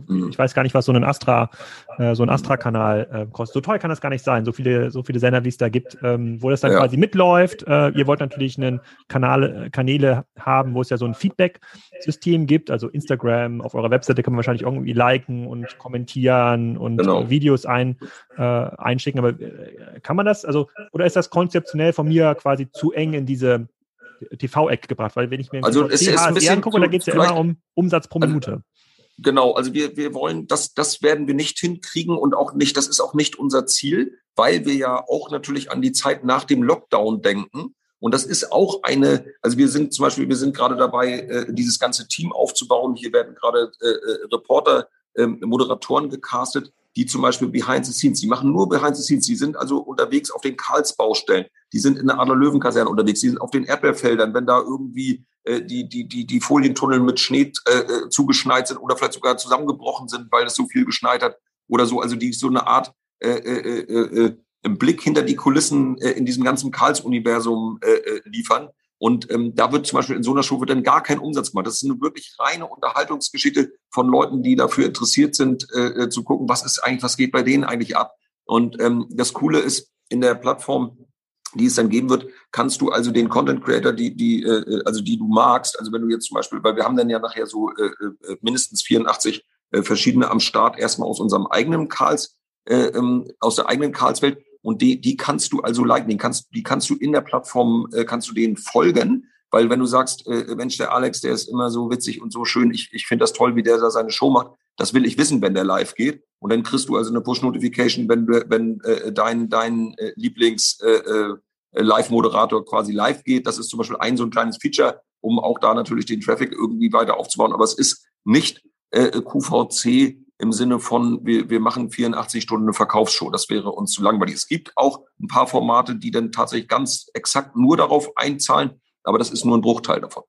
mhm. Ich weiß gar nicht, was so ein Astra, äh, so ein Astra-Kanal äh, kostet. So teuer kann das gar nicht sein, so viele, so viele Sender, wie es da gibt, ähm, wo das dann ja. quasi mitläuft. Äh, ihr wollt natürlich einen Kanal, Kanäle haben, wo es ja so ein Feedback-System gibt, also Instagram, auf eurer Webseite kann man wahrscheinlich irgendwie liken und kommentieren und genau. Videos ein, äh, einschicken. Aber äh, kann man das, also, oder ist das konzeptionell von mir quasi zu eng in diese TV-Eck gebracht? Weil wenn ich mir also es ist ein bisschen angucke, da geht es ja immer um Umsatz pro Minute. Also, Genau, also wir, wir wollen, das, das werden wir nicht hinkriegen und auch nicht, das ist auch nicht unser Ziel, weil wir ja auch natürlich an die Zeit nach dem Lockdown denken. Und das ist auch eine, also wir sind zum Beispiel, wir sind gerade dabei, äh, dieses ganze Team aufzubauen. Hier werden gerade äh, äh Reporter, äh, Moderatoren gecastet, die zum Beispiel behind the scenes, die machen nur behind the scenes, die sind also unterwegs auf den Karlsbaustellen, die sind in der Adler-Löwen-Kaserne unterwegs, die sind auf den Erdbeerfeldern, wenn da irgendwie äh, die, die, die, die Folientunnel mit Schnee äh, äh, zugeschneit sind oder vielleicht sogar zusammengebrochen sind, weil es so viel geschneit hat oder so. Also die so eine Art äh, äh, äh, äh, Blick hinter die Kulissen äh, in diesem ganzen Karls-Universum äh, äh liefern. Und ähm, da wird zum Beispiel in so einer Show wird dann gar kein Umsatz gemacht. Das ist eine wirklich reine Unterhaltungsgeschichte von Leuten, die dafür interessiert sind, äh, äh, zu gucken, was ist eigentlich, was geht bei denen eigentlich ab. Und ähm, das Coole ist, in der Plattform die es dann geben wird, kannst du also den Content Creator, die, die, äh, also die du magst, also wenn du jetzt zum Beispiel, weil wir haben dann ja nachher so äh, äh, mindestens 84 äh, verschiedene am Start, erstmal aus unserem eigenen Karls, äh, ähm, aus der eigenen Karlswelt und die, die kannst du also liken, die kannst, die kannst du in der Plattform, äh, kannst du denen folgen, weil wenn du sagst, äh, Mensch, der Alex, der ist immer so witzig und so schön, ich, ich finde das toll, wie der da seine Show macht, das will ich wissen, wenn der live geht. Und dann kriegst du also eine Push-Notification, wenn, wenn äh, dein, dein äh, Lieblings äh, äh, Live-Moderator quasi live geht. Das ist zum Beispiel ein so ein kleines Feature, um auch da natürlich den Traffic irgendwie weiter aufzubauen. Aber es ist nicht äh, QVC im Sinne von, wir, wir machen 84 Stunden eine Verkaufsshow. Das wäre uns zu langweilig. Es gibt auch ein paar Formate, die dann tatsächlich ganz exakt nur darauf einzahlen, aber das ist nur ein Bruchteil davon.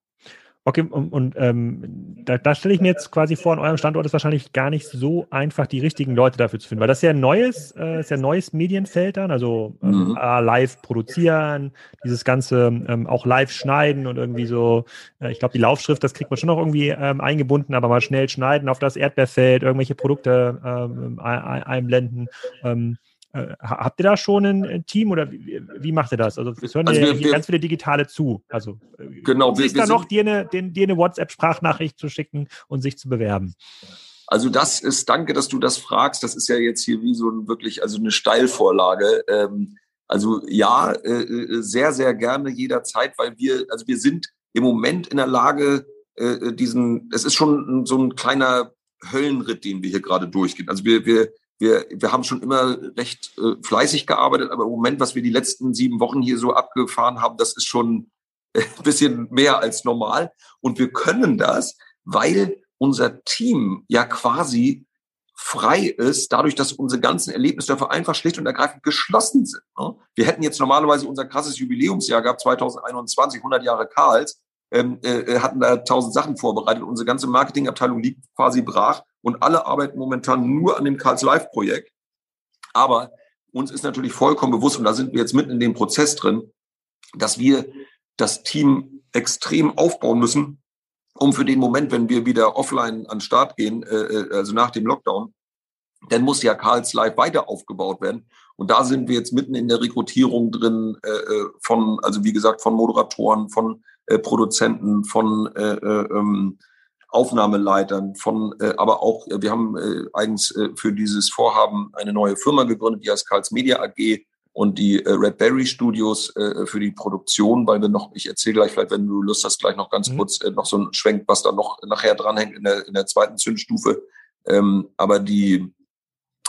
Okay, und, und ähm, da, da stelle ich mir jetzt quasi vor, an eurem Standort ist wahrscheinlich gar nicht so einfach, die richtigen Leute dafür zu finden, weil das ist ja ein neues, äh, ist ja ein neues Medienfeld dann, also ähm, mhm. live produzieren, dieses ganze ähm, auch live schneiden und irgendwie so, äh, ich glaube, die Laufschrift, das kriegt man schon noch irgendwie ähm, eingebunden, aber mal schnell schneiden auf das Erdbeerfeld, irgendwelche Produkte ähm, einblenden. Ähm, äh, habt ihr da schon ein, Team oder wie, wie, macht ihr das? Also es hören also wir, wir, ganz viele Digitale zu. Also äh, genau, wir, ist da noch dir eine, dir eine WhatsApp-Sprachnachricht zu schicken und sich zu bewerben? Also das ist, danke, dass du das fragst. Das ist ja jetzt hier wie so ein wirklich, also eine Steilvorlage. Ähm, also ja, äh, sehr, sehr gerne jederzeit, weil wir, also wir sind im Moment in der Lage, diesen, es ist schon so ein kleiner Höllenritt, den wir hier gerade durchgehen. Also wir, wir, wir, wir haben schon immer recht äh, fleißig gearbeitet, aber im Moment, was wir die letzten sieben Wochen hier so abgefahren haben, das ist schon ein bisschen mehr als normal. Und wir können das, weil unser Team ja quasi frei ist, dadurch, dass unsere ganzen Erlebnisdörfer einfach schlicht und ergreifend geschlossen sind. Ne? Wir hätten jetzt normalerweise unser krasses Jubiläumsjahr gehabt, 2021, 100 Jahre Karls, ähm, äh, äh, hatten da tausend Sachen vorbereitet. Unsere ganze Marketingabteilung liegt quasi brach und alle arbeiten momentan nur an dem Karls Live Projekt. Aber uns ist natürlich vollkommen bewusst, und da sind wir jetzt mitten in dem Prozess drin, dass wir das Team extrem aufbauen müssen, um für den Moment, wenn wir wieder offline an den Start gehen, äh, äh also nach dem Lockdown, dann muss ja Karls Live weiter aufgebaut werden. Und da sind wir jetzt mitten in der Rekrutierung drin äh, äh von, also wie gesagt, von Moderatoren, von äh, Produzenten, von äh, äh, ähm, Aufnahmeleitern, von, äh, aber auch, äh, wir haben äh, eigens äh, für dieses Vorhaben eine neue Firma gegründet, die heißt Karls Media AG und die äh, Red Berry Studios äh, für die Produktion, weil wir noch, ich erzähle gleich vielleicht, wenn du Lust hast, gleich noch ganz mhm. kurz äh, noch so ein Schwenk, was da noch nachher dranhängt in der, in der zweiten Zündstufe. Ähm, aber die,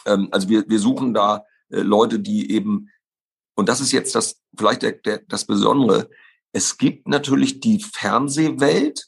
ähm, also wir, wir suchen da äh, Leute, die eben, und das ist jetzt das, vielleicht der, der, das Besondere, es gibt natürlich die Fernsehwelt,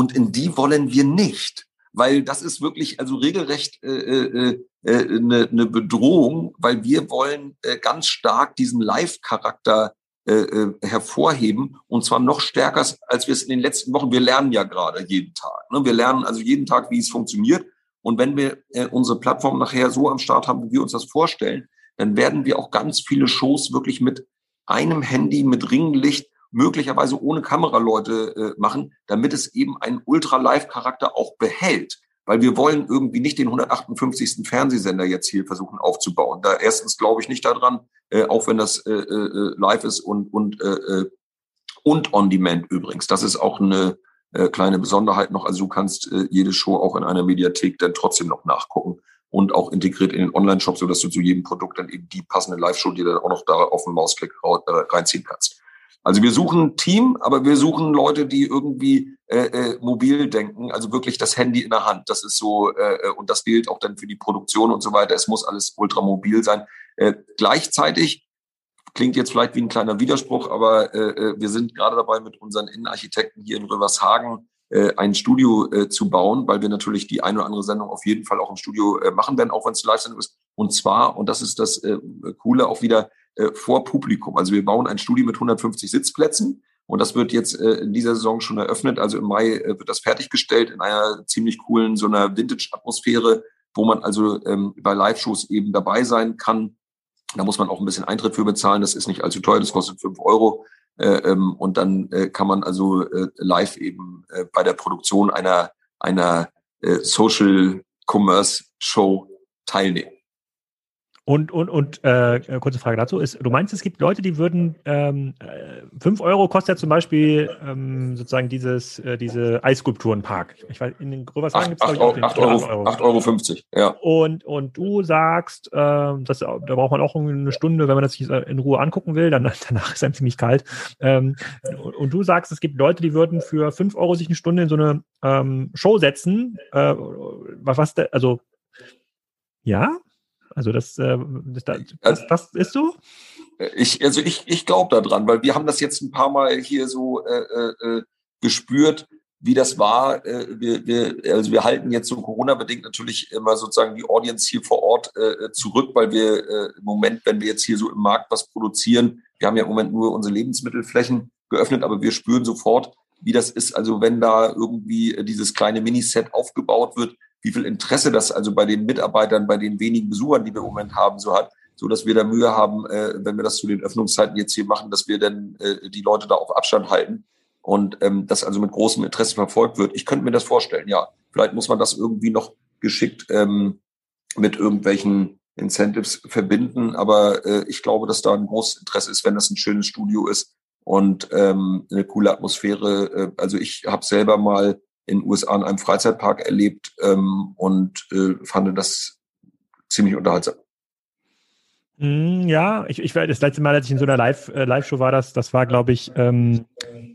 und in die wollen wir nicht, weil das ist wirklich also regelrecht äh, äh, äh, eine, eine Bedrohung, weil wir wollen äh, ganz stark diesen Live-Charakter äh, äh, hervorheben und zwar noch stärker, als wir es in den letzten Wochen. Wir lernen ja gerade jeden Tag. Ne? Wir lernen also jeden Tag, wie es funktioniert. Und wenn wir äh, unsere Plattform nachher so am Start haben, wie wir uns das vorstellen, dann werden wir auch ganz viele Shows wirklich mit einem Handy, mit Ringlicht möglicherweise ohne Kameraleute äh, machen, damit es eben einen Ultra-Live-Charakter auch behält. Weil wir wollen irgendwie nicht den 158. Fernsehsender jetzt hier versuchen aufzubauen. Da erstens glaube ich nicht daran, äh, auch wenn das äh, äh, live ist und, und, äh, äh, und on demand übrigens. Das ist auch eine äh, kleine Besonderheit noch. Also du kannst äh, jede Show auch in einer Mediathek dann trotzdem noch nachgucken und auch integriert in den Online-Shop, sodass du zu jedem Produkt dann eben die passende Live-Show, die dann auch noch da auf den Mausklick äh, reinziehen kannst. Also wir suchen Team, aber wir suchen Leute, die irgendwie äh, äh, mobil denken, also wirklich das Handy in der Hand. Das ist so, äh, äh, und das gilt auch dann für die Produktion und so weiter. Es muss alles ultramobil sein. Äh, gleichzeitig klingt jetzt vielleicht wie ein kleiner Widerspruch, aber äh, äh, wir sind gerade dabei, mit unseren Innenarchitekten hier in Rövershagen äh, ein Studio äh, zu bauen, weil wir natürlich die eine oder andere Sendung auf jeden Fall auch im Studio äh, machen werden, auch wenn es Live-Sendung ist. Und zwar, und das ist das äh, Coole, auch wieder äh, vor Publikum. Also wir bauen ein Studio mit 150 Sitzplätzen und das wird jetzt äh, in dieser Saison schon eröffnet. Also im Mai äh, wird das fertiggestellt in einer ziemlich coolen, so einer Vintage-Atmosphäre, wo man also ähm, bei Live-Shows eben dabei sein kann. Da muss man auch ein bisschen Eintritt für bezahlen. Das ist nicht allzu teuer, das kostet fünf Euro. Äh, ähm, und dann äh, kann man also äh, live eben äh, bei der Produktion einer, einer äh, Social Commerce Show teilnehmen. Und, und, und äh, kurze Frage dazu ist, du meinst, es gibt Leute, die würden ähm, 5 äh, Euro kostet ja zum Beispiel ähm, sozusagen dieses, äh, diese Eisskulpturenpark. Ich weiß, in den Gröbershagen gibt es glaube ich 8 Euro, 8 Euro. 8 Euro 50, ja. Und, und du sagst, äh, das, da braucht man auch eine Stunde, wenn man das sich in Ruhe angucken will, dann danach ist einem ziemlich kalt. Ähm, und, und, du sagst, es gibt Leute, die würden für 5 Euro sich eine Stunde in so eine ähm, Show setzen. Äh, was, was, also ja? Also das, äh, das, das, das, das ist so? Ich, also ich, ich glaube daran, weil wir haben das jetzt ein paar Mal hier so äh, äh, äh, gespürt, wie das war. Äh, wir, wir, also wir halten jetzt so Corona-bedingt natürlich immer sozusagen die Audience hier vor Ort äh, zurück, weil wir äh, im Moment, wenn wir jetzt hier so im Markt was produzieren, wir haben ja im Moment nur unsere Lebensmittelflächen geöffnet, aber wir spüren sofort, wie das ist. Also wenn da irgendwie dieses kleine Miniset aufgebaut wird, wie viel Interesse das also bei den Mitarbeitern, bei den wenigen Besuchern, die wir im Moment haben, so hat, so dass wir da Mühe haben, äh, wenn wir das zu den Öffnungszeiten jetzt hier machen, dass wir dann äh, die Leute da auf Abstand halten und ähm, das also mit großem Interesse verfolgt wird. Ich könnte mir das vorstellen, ja. Vielleicht muss man das irgendwie noch geschickt ähm, mit irgendwelchen Incentives verbinden, aber äh, ich glaube, dass da ein großes Interesse ist, wenn das ein schönes Studio ist und ähm, eine coole Atmosphäre. Äh, also ich habe selber mal in den USA in einem Freizeitpark erlebt ähm, und äh, fand das ziemlich unterhaltsam. Mm, ja, ich, ich das letzte Mal, als ich in so einer Live, äh, Live-Show war, das, das war, glaube ich, ähm,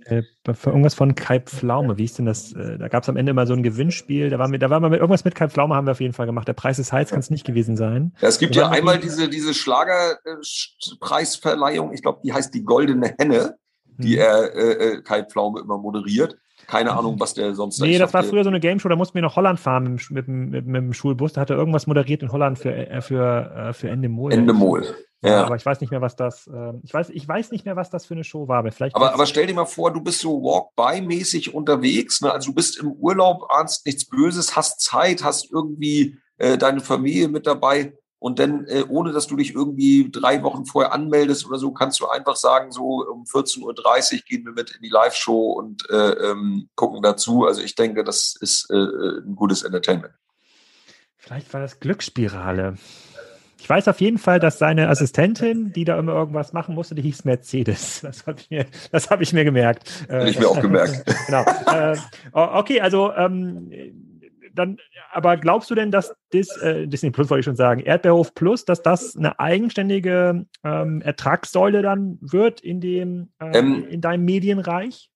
äh, irgendwas von Kai Pflaume. Wie ist denn das? Äh, da gab es am Ende mal so ein Gewinnspiel. Da waren wir, da waren wir mit, irgendwas mit Kai Pflaume haben wir auf jeden Fall gemacht. Der Preis des Heiz kann es nicht gewesen sein. Ja, es gibt ja einmal diese, diese Schlagerpreisverleihung. Ich glaube, die heißt die Goldene Henne, die hm. er äh, äh, Kai Pflaume immer moderiert. Keine. Ahnung, was der sonst Nee, das war früher so eine Game Show, da mussten wir nach Holland fahren mit, mit, mit, mit dem Schulbus. Da hat er irgendwas moderiert in Holland für, äh, für, äh, für Endemol. Endemol. Ja. ja. aber ich weiß nicht mehr, was das, äh, ich weiß, ich weiß nicht mehr, was das für eine Show war, aber vielleicht. Aber, aber stell dir mal vor, du bist so Walk-by-mäßig unterwegs, ne? Also du bist im Urlaub, ahnst nichts Böses, hast Zeit, hast irgendwie äh, deine Familie mit dabei und dann, äh, ohne dass du dich irgendwie drei Wochen vorher anmeldest oder so, kannst du einfach sagen, so um 14.30 Uhr gehen wir mit in die Live-Show und äh, ähm, gucken dazu. Also ich denke, das ist äh, ein gutes Entertainment. Vielleicht war das Glücksspirale. Ich weiß auf jeden Fall, dass seine Assistentin, die da immer irgendwas machen musste, die hieß Mercedes. Das habe ich, mir, hab ich mir gemerkt. Habe ich mir auch gemerkt. genau. Äh, okay, also ähm, dann, aber glaubst du denn, dass das, äh, Disney Plus wollte ich schon sagen, Erdbeerhof Plus, dass das eine eigenständige ähm, Ertragssäule dann wird in dem, äh, ähm, in deinem Medienreich?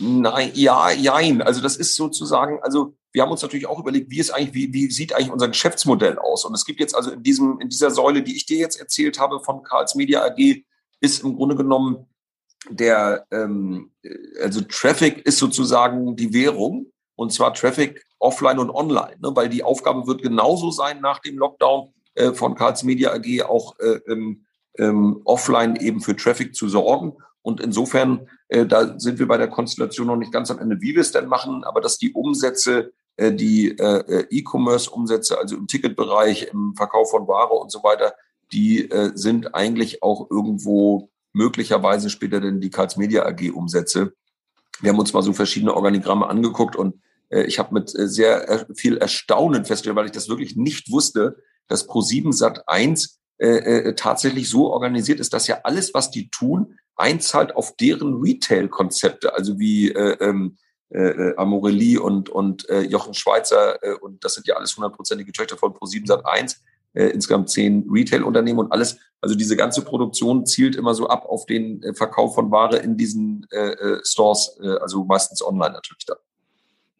Nein, ja, jein. Also das ist sozusagen, also wir haben uns natürlich auch überlegt, wie ist eigentlich, wie, wie sieht eigentlich unser Geschäftsmodell aus? Und es gibt jetzt also in diesem, in dieser Säule, die ich dir jetzt erzählt habe von Karls Media AG, ist im Grunde genommen der, ähm, also Traffic ist sozusagen die Währung und zwar Traffic offline und online, ne? weil die Aufgabe wird genauso sein nach dem Lockdown äh, von Karls Media AG auch äh, ähm, ähm, offline eben für Traffic zu sorgen. Und insofern, äh, da sind wir bei der Konstellation noch nicht ganz am Ende, wie wir es denn machen, aber dass die Umsätze, äh, die äh, äh, E-Commerce-Umsätze, also im Ticketbereich, im Verkauf von Ware und so weiter, die äh, sind eigentlich auch irgendwo möglicherweise später denn die Karls Media AG Umsätze. Wir haben uns mal so verschiedene Organigramme angeguckt und ich habe mit äh, sehr äh, viel Erstaunen festgestellt, weil ich das wirklich nicht wusste, dass Pro7 Sat 1 äh, äh, tatsächlich so organisiert ist, dass ja alles, was die tun, einzahlt auf deren Retail-Konzepte, also wie äh, ähm, äh, Amorelie und, und äh, Jochen Schweizer, äh, und das sind ja alles hundertprozentige Töchter von Pro7 Sat 1, äh, insgesamt zehn Retail-Unternehmen und alles. Also diese ganze Produktion zielt immer so ab auf den äh, Verkauf von Ware in diesen äh, äh Stores, äh, also meistens online natürlich dann.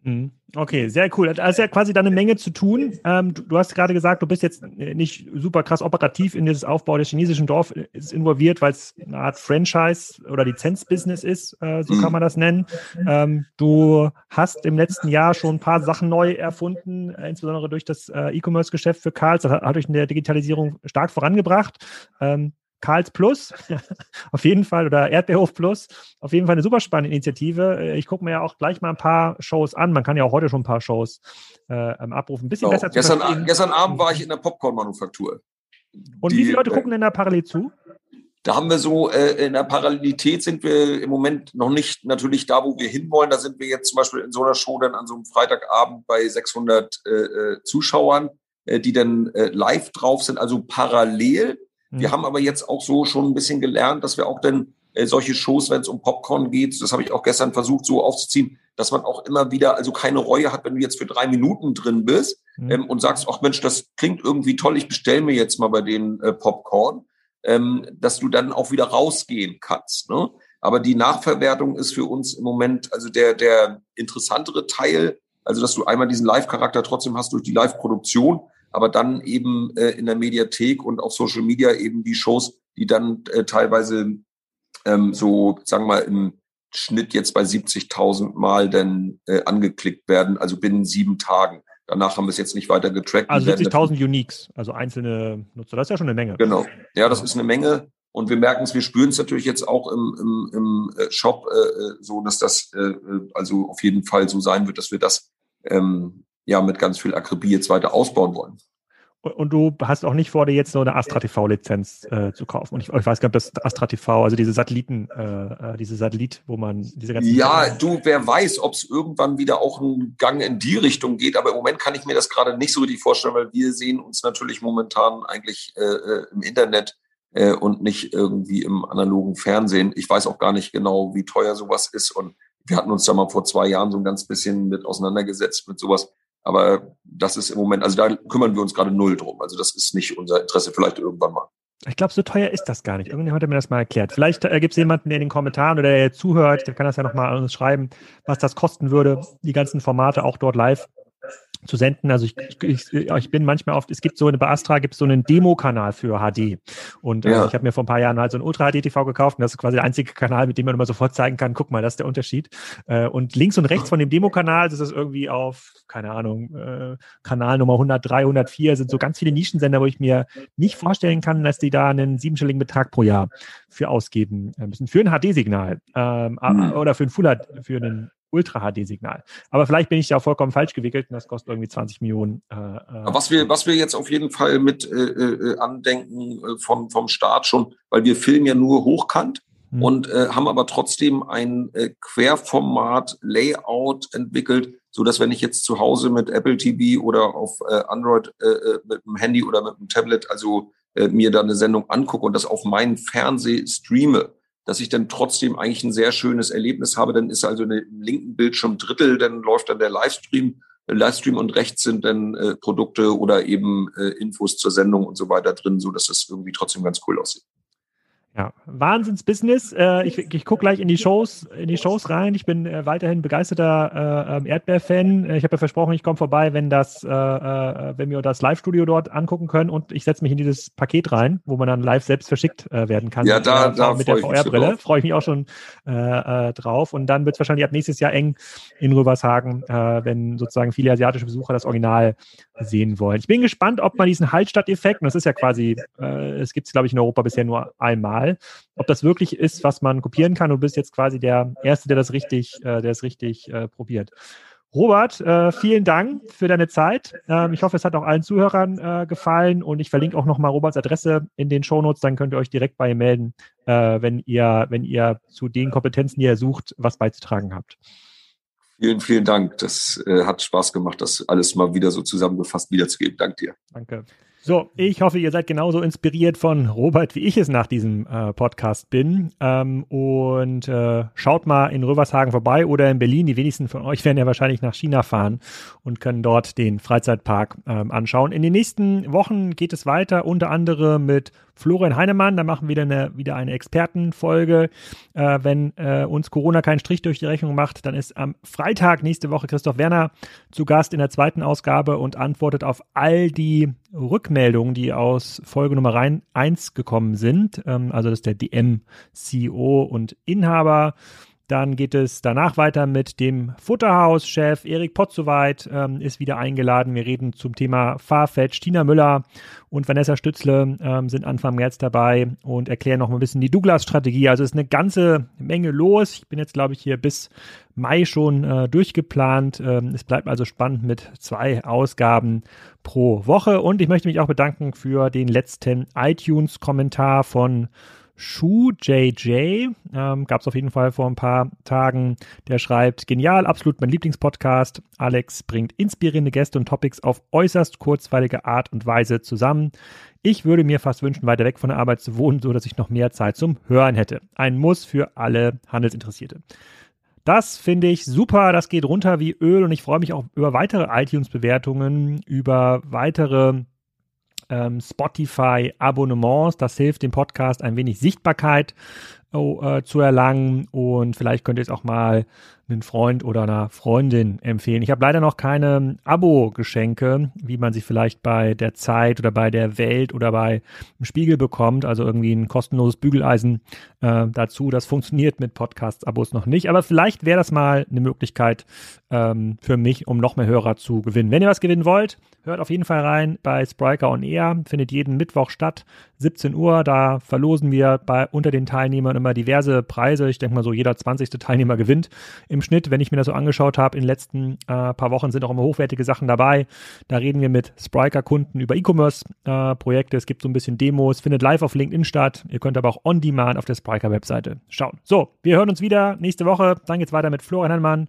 Mhm. Okay, sehr cool. Also ja quasi da eine Menge zu tun. Ähm, du, du, hast gerade gesagt, du bist jetzt nicht super krass operativ in dieses Aufbau des chinesischen Dorfs involviert, weil es eine Art Franchise oder Lizenzbusiness ist, äh, so kann mhm. man das nennen. Ähm, du hast im letzten Jahr schon ein paar Sachen neu erfunden, äh, insbesondere durch das äh, E-Commerce-Geschäft für Karls. Das hat, hat euch in der Digitalisierung stark vorangebracht. Ähm, Karls Plus, auf jeden Fall, oder Erdbeerhof Plus, auf jeden Fall eine super spannende Initiative. Äh, ich gucke mir ja auch gleich mal ein paar Shows an. Man kann ja auch heute schon ein paar Shows äh, abrufen. Ein bisschen genau. besser zu gestern, gestern Abend war ich in der Popcorn-Manufaktur. Und Die, wie viele Leute gucken denn da parallel zu? da haben wir so, äh, in der Parallelität sind wir im Moment noch nicht natürlich da, wo wir hinwollen. Da sind wir jetzt zum Beispiel in so einer Show dann an so einem Freitagabend bei 600 äh, äh, Zuschauern, äh, die dann äh, live drauf sind, also parallel. Mhm. Wir haben aber jetzt auch so schon ein bisschen gelernt, dass wir auch dann äh, solche Shows, wenn es um Popcorn geht, das habe ich auch gestern versucht so aufzuziehen, dass man auch immer wieder, also keine Reue hat, wenn du jetzt für drei Minuten drin bist mhm. ähm, und sagst, ach Mensch, das klingt irgendwie toll, ich bestelle mir jetzt mal bei den äh, Popcorn ähm, dass du dann auch wieder rausgehen kannst. Ne? Aber die Nachverwertung ist für uns im Moment also der, der interessantere Teil, also dass du einmal diesen Live-Charakter trotzdem hast durch die Live-Produktion, aber dann eben äh, in der Mediathek und auf Social Media eben die Shows, die dann äh, teilweise ähm, so, sagen wir mal, im Schnitt jetzt bei 70.000 Mal dann äh, angeklickt werden, also binnen sieben Tagen. Danach haben wir es jetzt nicht weiter getrackt. Also 70.000 Uniques, also einzelne Nutzer. Das ist ja schon eine Menge. Genau. Ja, das ist eine Menge. Und wir merken es, wir spüren es natürlich jetzt auch im, im, im äh, Shop äh, äh, so, dass das äh, äh, also auf jeden Fall so sein wird, dass wir das ähm, ja mit ganz viel Akribie jetzt weiter ausbauen wollen. Und du hast auch nicht vor, dir jetzt so eine Astra TV-Lizenz äh, zu kaufen. Und ich, ich weiß gar nicht, ob das Astra TV, also diese Satelliten, äh, äh, diese Satellit, wo man diese ganzen. Ja, du, wer weiß, ob es irgendwann wieder auch einen Gang in die Richtung geht. Aber im Moment kann ich mir das gerade nicht so richtig vorstellen, weil wir sehen uns natürlich momentan eigentlich äh, äh, im Internet äh, und nicht irgendwie im analogen Fernsehen. Ich weiß auch gar nicht genau, wie teuer sowas ist. Und wir hatten uns da mal vor zwei Jahren so ein ganz bisschen mit auseinandergesetzt mit sowas. Aber das ist im Moment, also da kümmern wir uns gerade null drum. Also das ist nicht unser Interesse, vielleicht irgendwann mal. Ich glaube, so teuer ist das gar nicht. Irgendjemand hat mir das mal erklärt. Vielleicht äh, gibt es jemanden, der in den Kommentaren oder der zuhört, der kann das ja nochmal an uns schreiben, was das kosten würde, die ganzen Formate auch dort live zu senden. Also ich, ich, ich bin manchmal oft, es gibt so eine, bei Astra gibt es so einen Demo-Kanal für HD. Und äh, ja. ich habe mir vor ein paar Jahren halt so ein Ultra-HD-TV gekauft und das ist quasi der einzige Kanal, mit dem man immer sofort zeigen kann, guck mal, das ist der Unterschied. Äh, und links und rechts von dem Demo-Kanal ist es irgendwie auf, keine Ahnung, äh, Kanal Nummer 103, 104 sind so ganz viele Nischensender, wo ich mir nicht vorstellen kann, dass die da einen siebenstelligen Betrag pro Jahr für ausgeben müssen. Für ein HD-Signal ähm, mhm. oder für ein Full für einen Ultra-HD-Signal. Aber vielleicht bin ich da vollkommen falsch gewickelt und das kostet irgendwie 20 Millionen. Äh, äh, was, wir, was wir jetzt auf jeden Fall mit äh, äh, andenken äh, vom, vom Start schon, weil wir filmen ja nur hochkant mhm. und äh, haben aber trotzdem ein Querformat-Layout entwickelt, so dass wenn ich jetzt zu Hause mit Apple TV oder auf Android mit dem Handy oder mit dem Tablet also mir da eine Sendung angucke und das auf meinen Fernseh streame, dass ich dann trotzdem eigentlich ein sehr schönes Erlebnis habe. Dann ist also im linken Bildschirm Drittel, dann läuft dann der Livestream, äh, Livestream und rechts sind dann äh, Produkte oder eben äh, Infos zur Sendung und so weiter drin, so dass es irgendwie trotzdem ganz cool aussieht. Ja, Wahnsinns-Business. Äh, ich ich gucke gleich in die Shows, in die Shows rein. Ich bin äh, weiterhin begeisterter äh, ähm, Erdbeer-Fan. Äh, ich habe ja versprochen, ich komme vorbei, wenn das, äh, äh, wenn wir das Live-Studio dort angucken können und ich setze mich in dieses Paket rein, wo man dann live selbst verschickt werden kann. Ja, da, mit, da mit der VR-Brille. Freue ich mich auch schon drauf. Und dann wird es wahrscheinlich ab nächstes Jahr eng in Rübershagen, wenn sozusagen viele asiatische Besucher das Original sehen wollen. Ich bin gespannt, ob man diesen Hallstatt-Effekt, und das ist ja quasi, es gibt es, glaube ich, in Europa bisher nur einmal, Mal. Ob das wirklich ist, was man kopieren kann, du bist jetzt quasi der Erste, der das richtig, äh, der es richtig äh, probiert. Robert, äh, vielen Dank für deine Zeit. Ähm, ich hoffe, es hat auch allen Zuhörern äh, gefallen und ich verlinke auch nochmal Roberts Adresse in den Shownotes, dann könnt ihr euch direkt bei ihm melden, äh, wenn ihr, wenn ihr zu den Kompetenzen, die ihr sucht, was beizutragen habt. Vielen, vielen Dank. Das hat Spaß gemacht, das alles mal wieder so zusammengefasst wiederzugeben. Dank dir. Danke. So, ich hoffe, ihr seid genauso inspiriert von Robert, wie ich es nach diesem äh, Podcast bin. Ähm, und äh, schaut mal in Rövershagen vorbei oder in Berlin. Die wenigsten von euch werden ja wahrscheinlich nach China fahren und können dort den Freizeitpark ähm, anschauen. In den nächsten Wochen geht es weiter, unter anderem mit Florian Heinemann. Da machen wir wieder eine, wieder eine Expertenfolge. Äh, wenn äh, uns Corona keinen Strich durch die Rechnung macht, dann ist am Freitag nächste Woche Christoph Werner zu Gast in der zweiten Ausgabe und antwortet auf all die Rückmeldungen, die aus Folge Nummer 1 gekommen sind. Ähm, also das ist der DM-CEO und Inhaber dann geht es danach weiter mit dem Futterhaus-Chef Erik Potzowait ähm, ist wieder eingeladen. Wir reden zum Thema Farfetch. Tina Müller und Vanessa Stützle ähm, sind Anfang März dabei und erklären noch mal ein bisschen die Douglas-Strategie. Also ist eine ganze Menge los. Ich bin jetzt, glaube ich, hier bis Mai schon äh, durchgeplant. Ähm, es bleibt also spannend mit zwei Ausgaben pro Woche. Und ich möchte mich auch bedanken für den letzten iTunes-Kommentar von Shu JJ, ähm, gab es auf jeden Fall vor ein paar Tagen, der schreibt, genial, absolut mein Lieblingspodcast. Alex bringt inspirierende Gäste und Topics auf äußerst kurzweilige Art und Weise zusammen. Ich würde mir fast wünschen, weiter weg von der Arbeit zu wohnen, so dass ich noch mehr Zeit zum Hören hätte. Ein Muss für alle Handelsinteressierte. Das finde ich super, das geht runter wie Öl und ich freue mich auch über weitere iTunes-Bewertungen, über weitere ähm, Spotify-Abonnements. Das hilft dem Podcast ein wenig Sichtbarkeit äh, zu erlangen und vielleicht könnt ihr es auch mal einen Freund oder einer Freundin empfehlen. Ich habe leider noch keine Abo-Geschenke, wie man sie vielleicht bei der Zeit oder bei der Welt oder bei dem Spiegel bekommt. Also irgendwie ein kostenloses Bügeleisen äh, dazu. Das funktioniert mit Podcast-Abos noch nicht. Aber vielleicht wäre das mal eine Möglichkeit ähm, für mich, um noch mehr Hörer zu gewinnen. Wenn ihr was gewinnen wollt, hört auf jeden Fall rein bei Spriker on Air. Findet jeden Mittwoch statt, 17 Uhr. Da verlosen wir bei unter den Teilnehmern immer diverse Preise. Ich denke mal so, jeder 20. Teilnehmer gewinnt im Schnitt, wenn ich mir das so angeschaut habe, in den letzten äh, paar Wochen sind auch immer hochwertige Sachen dabei. Da reden wir mit Spriker-Kunden über E-Commerce-Projekte. Äh, es gibt so ein bisschen Demos, findet live auf LinkedIn statt. Ihr könnt aber auch on demand auf der Spriker-Webseite schauen. So, wir hören uns wieder nächste Woche. Dann geht's weiter mit Florian Hannmann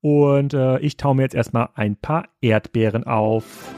und äh, ich taue mir jetzt erstmal ein paar Erdbeeren auf.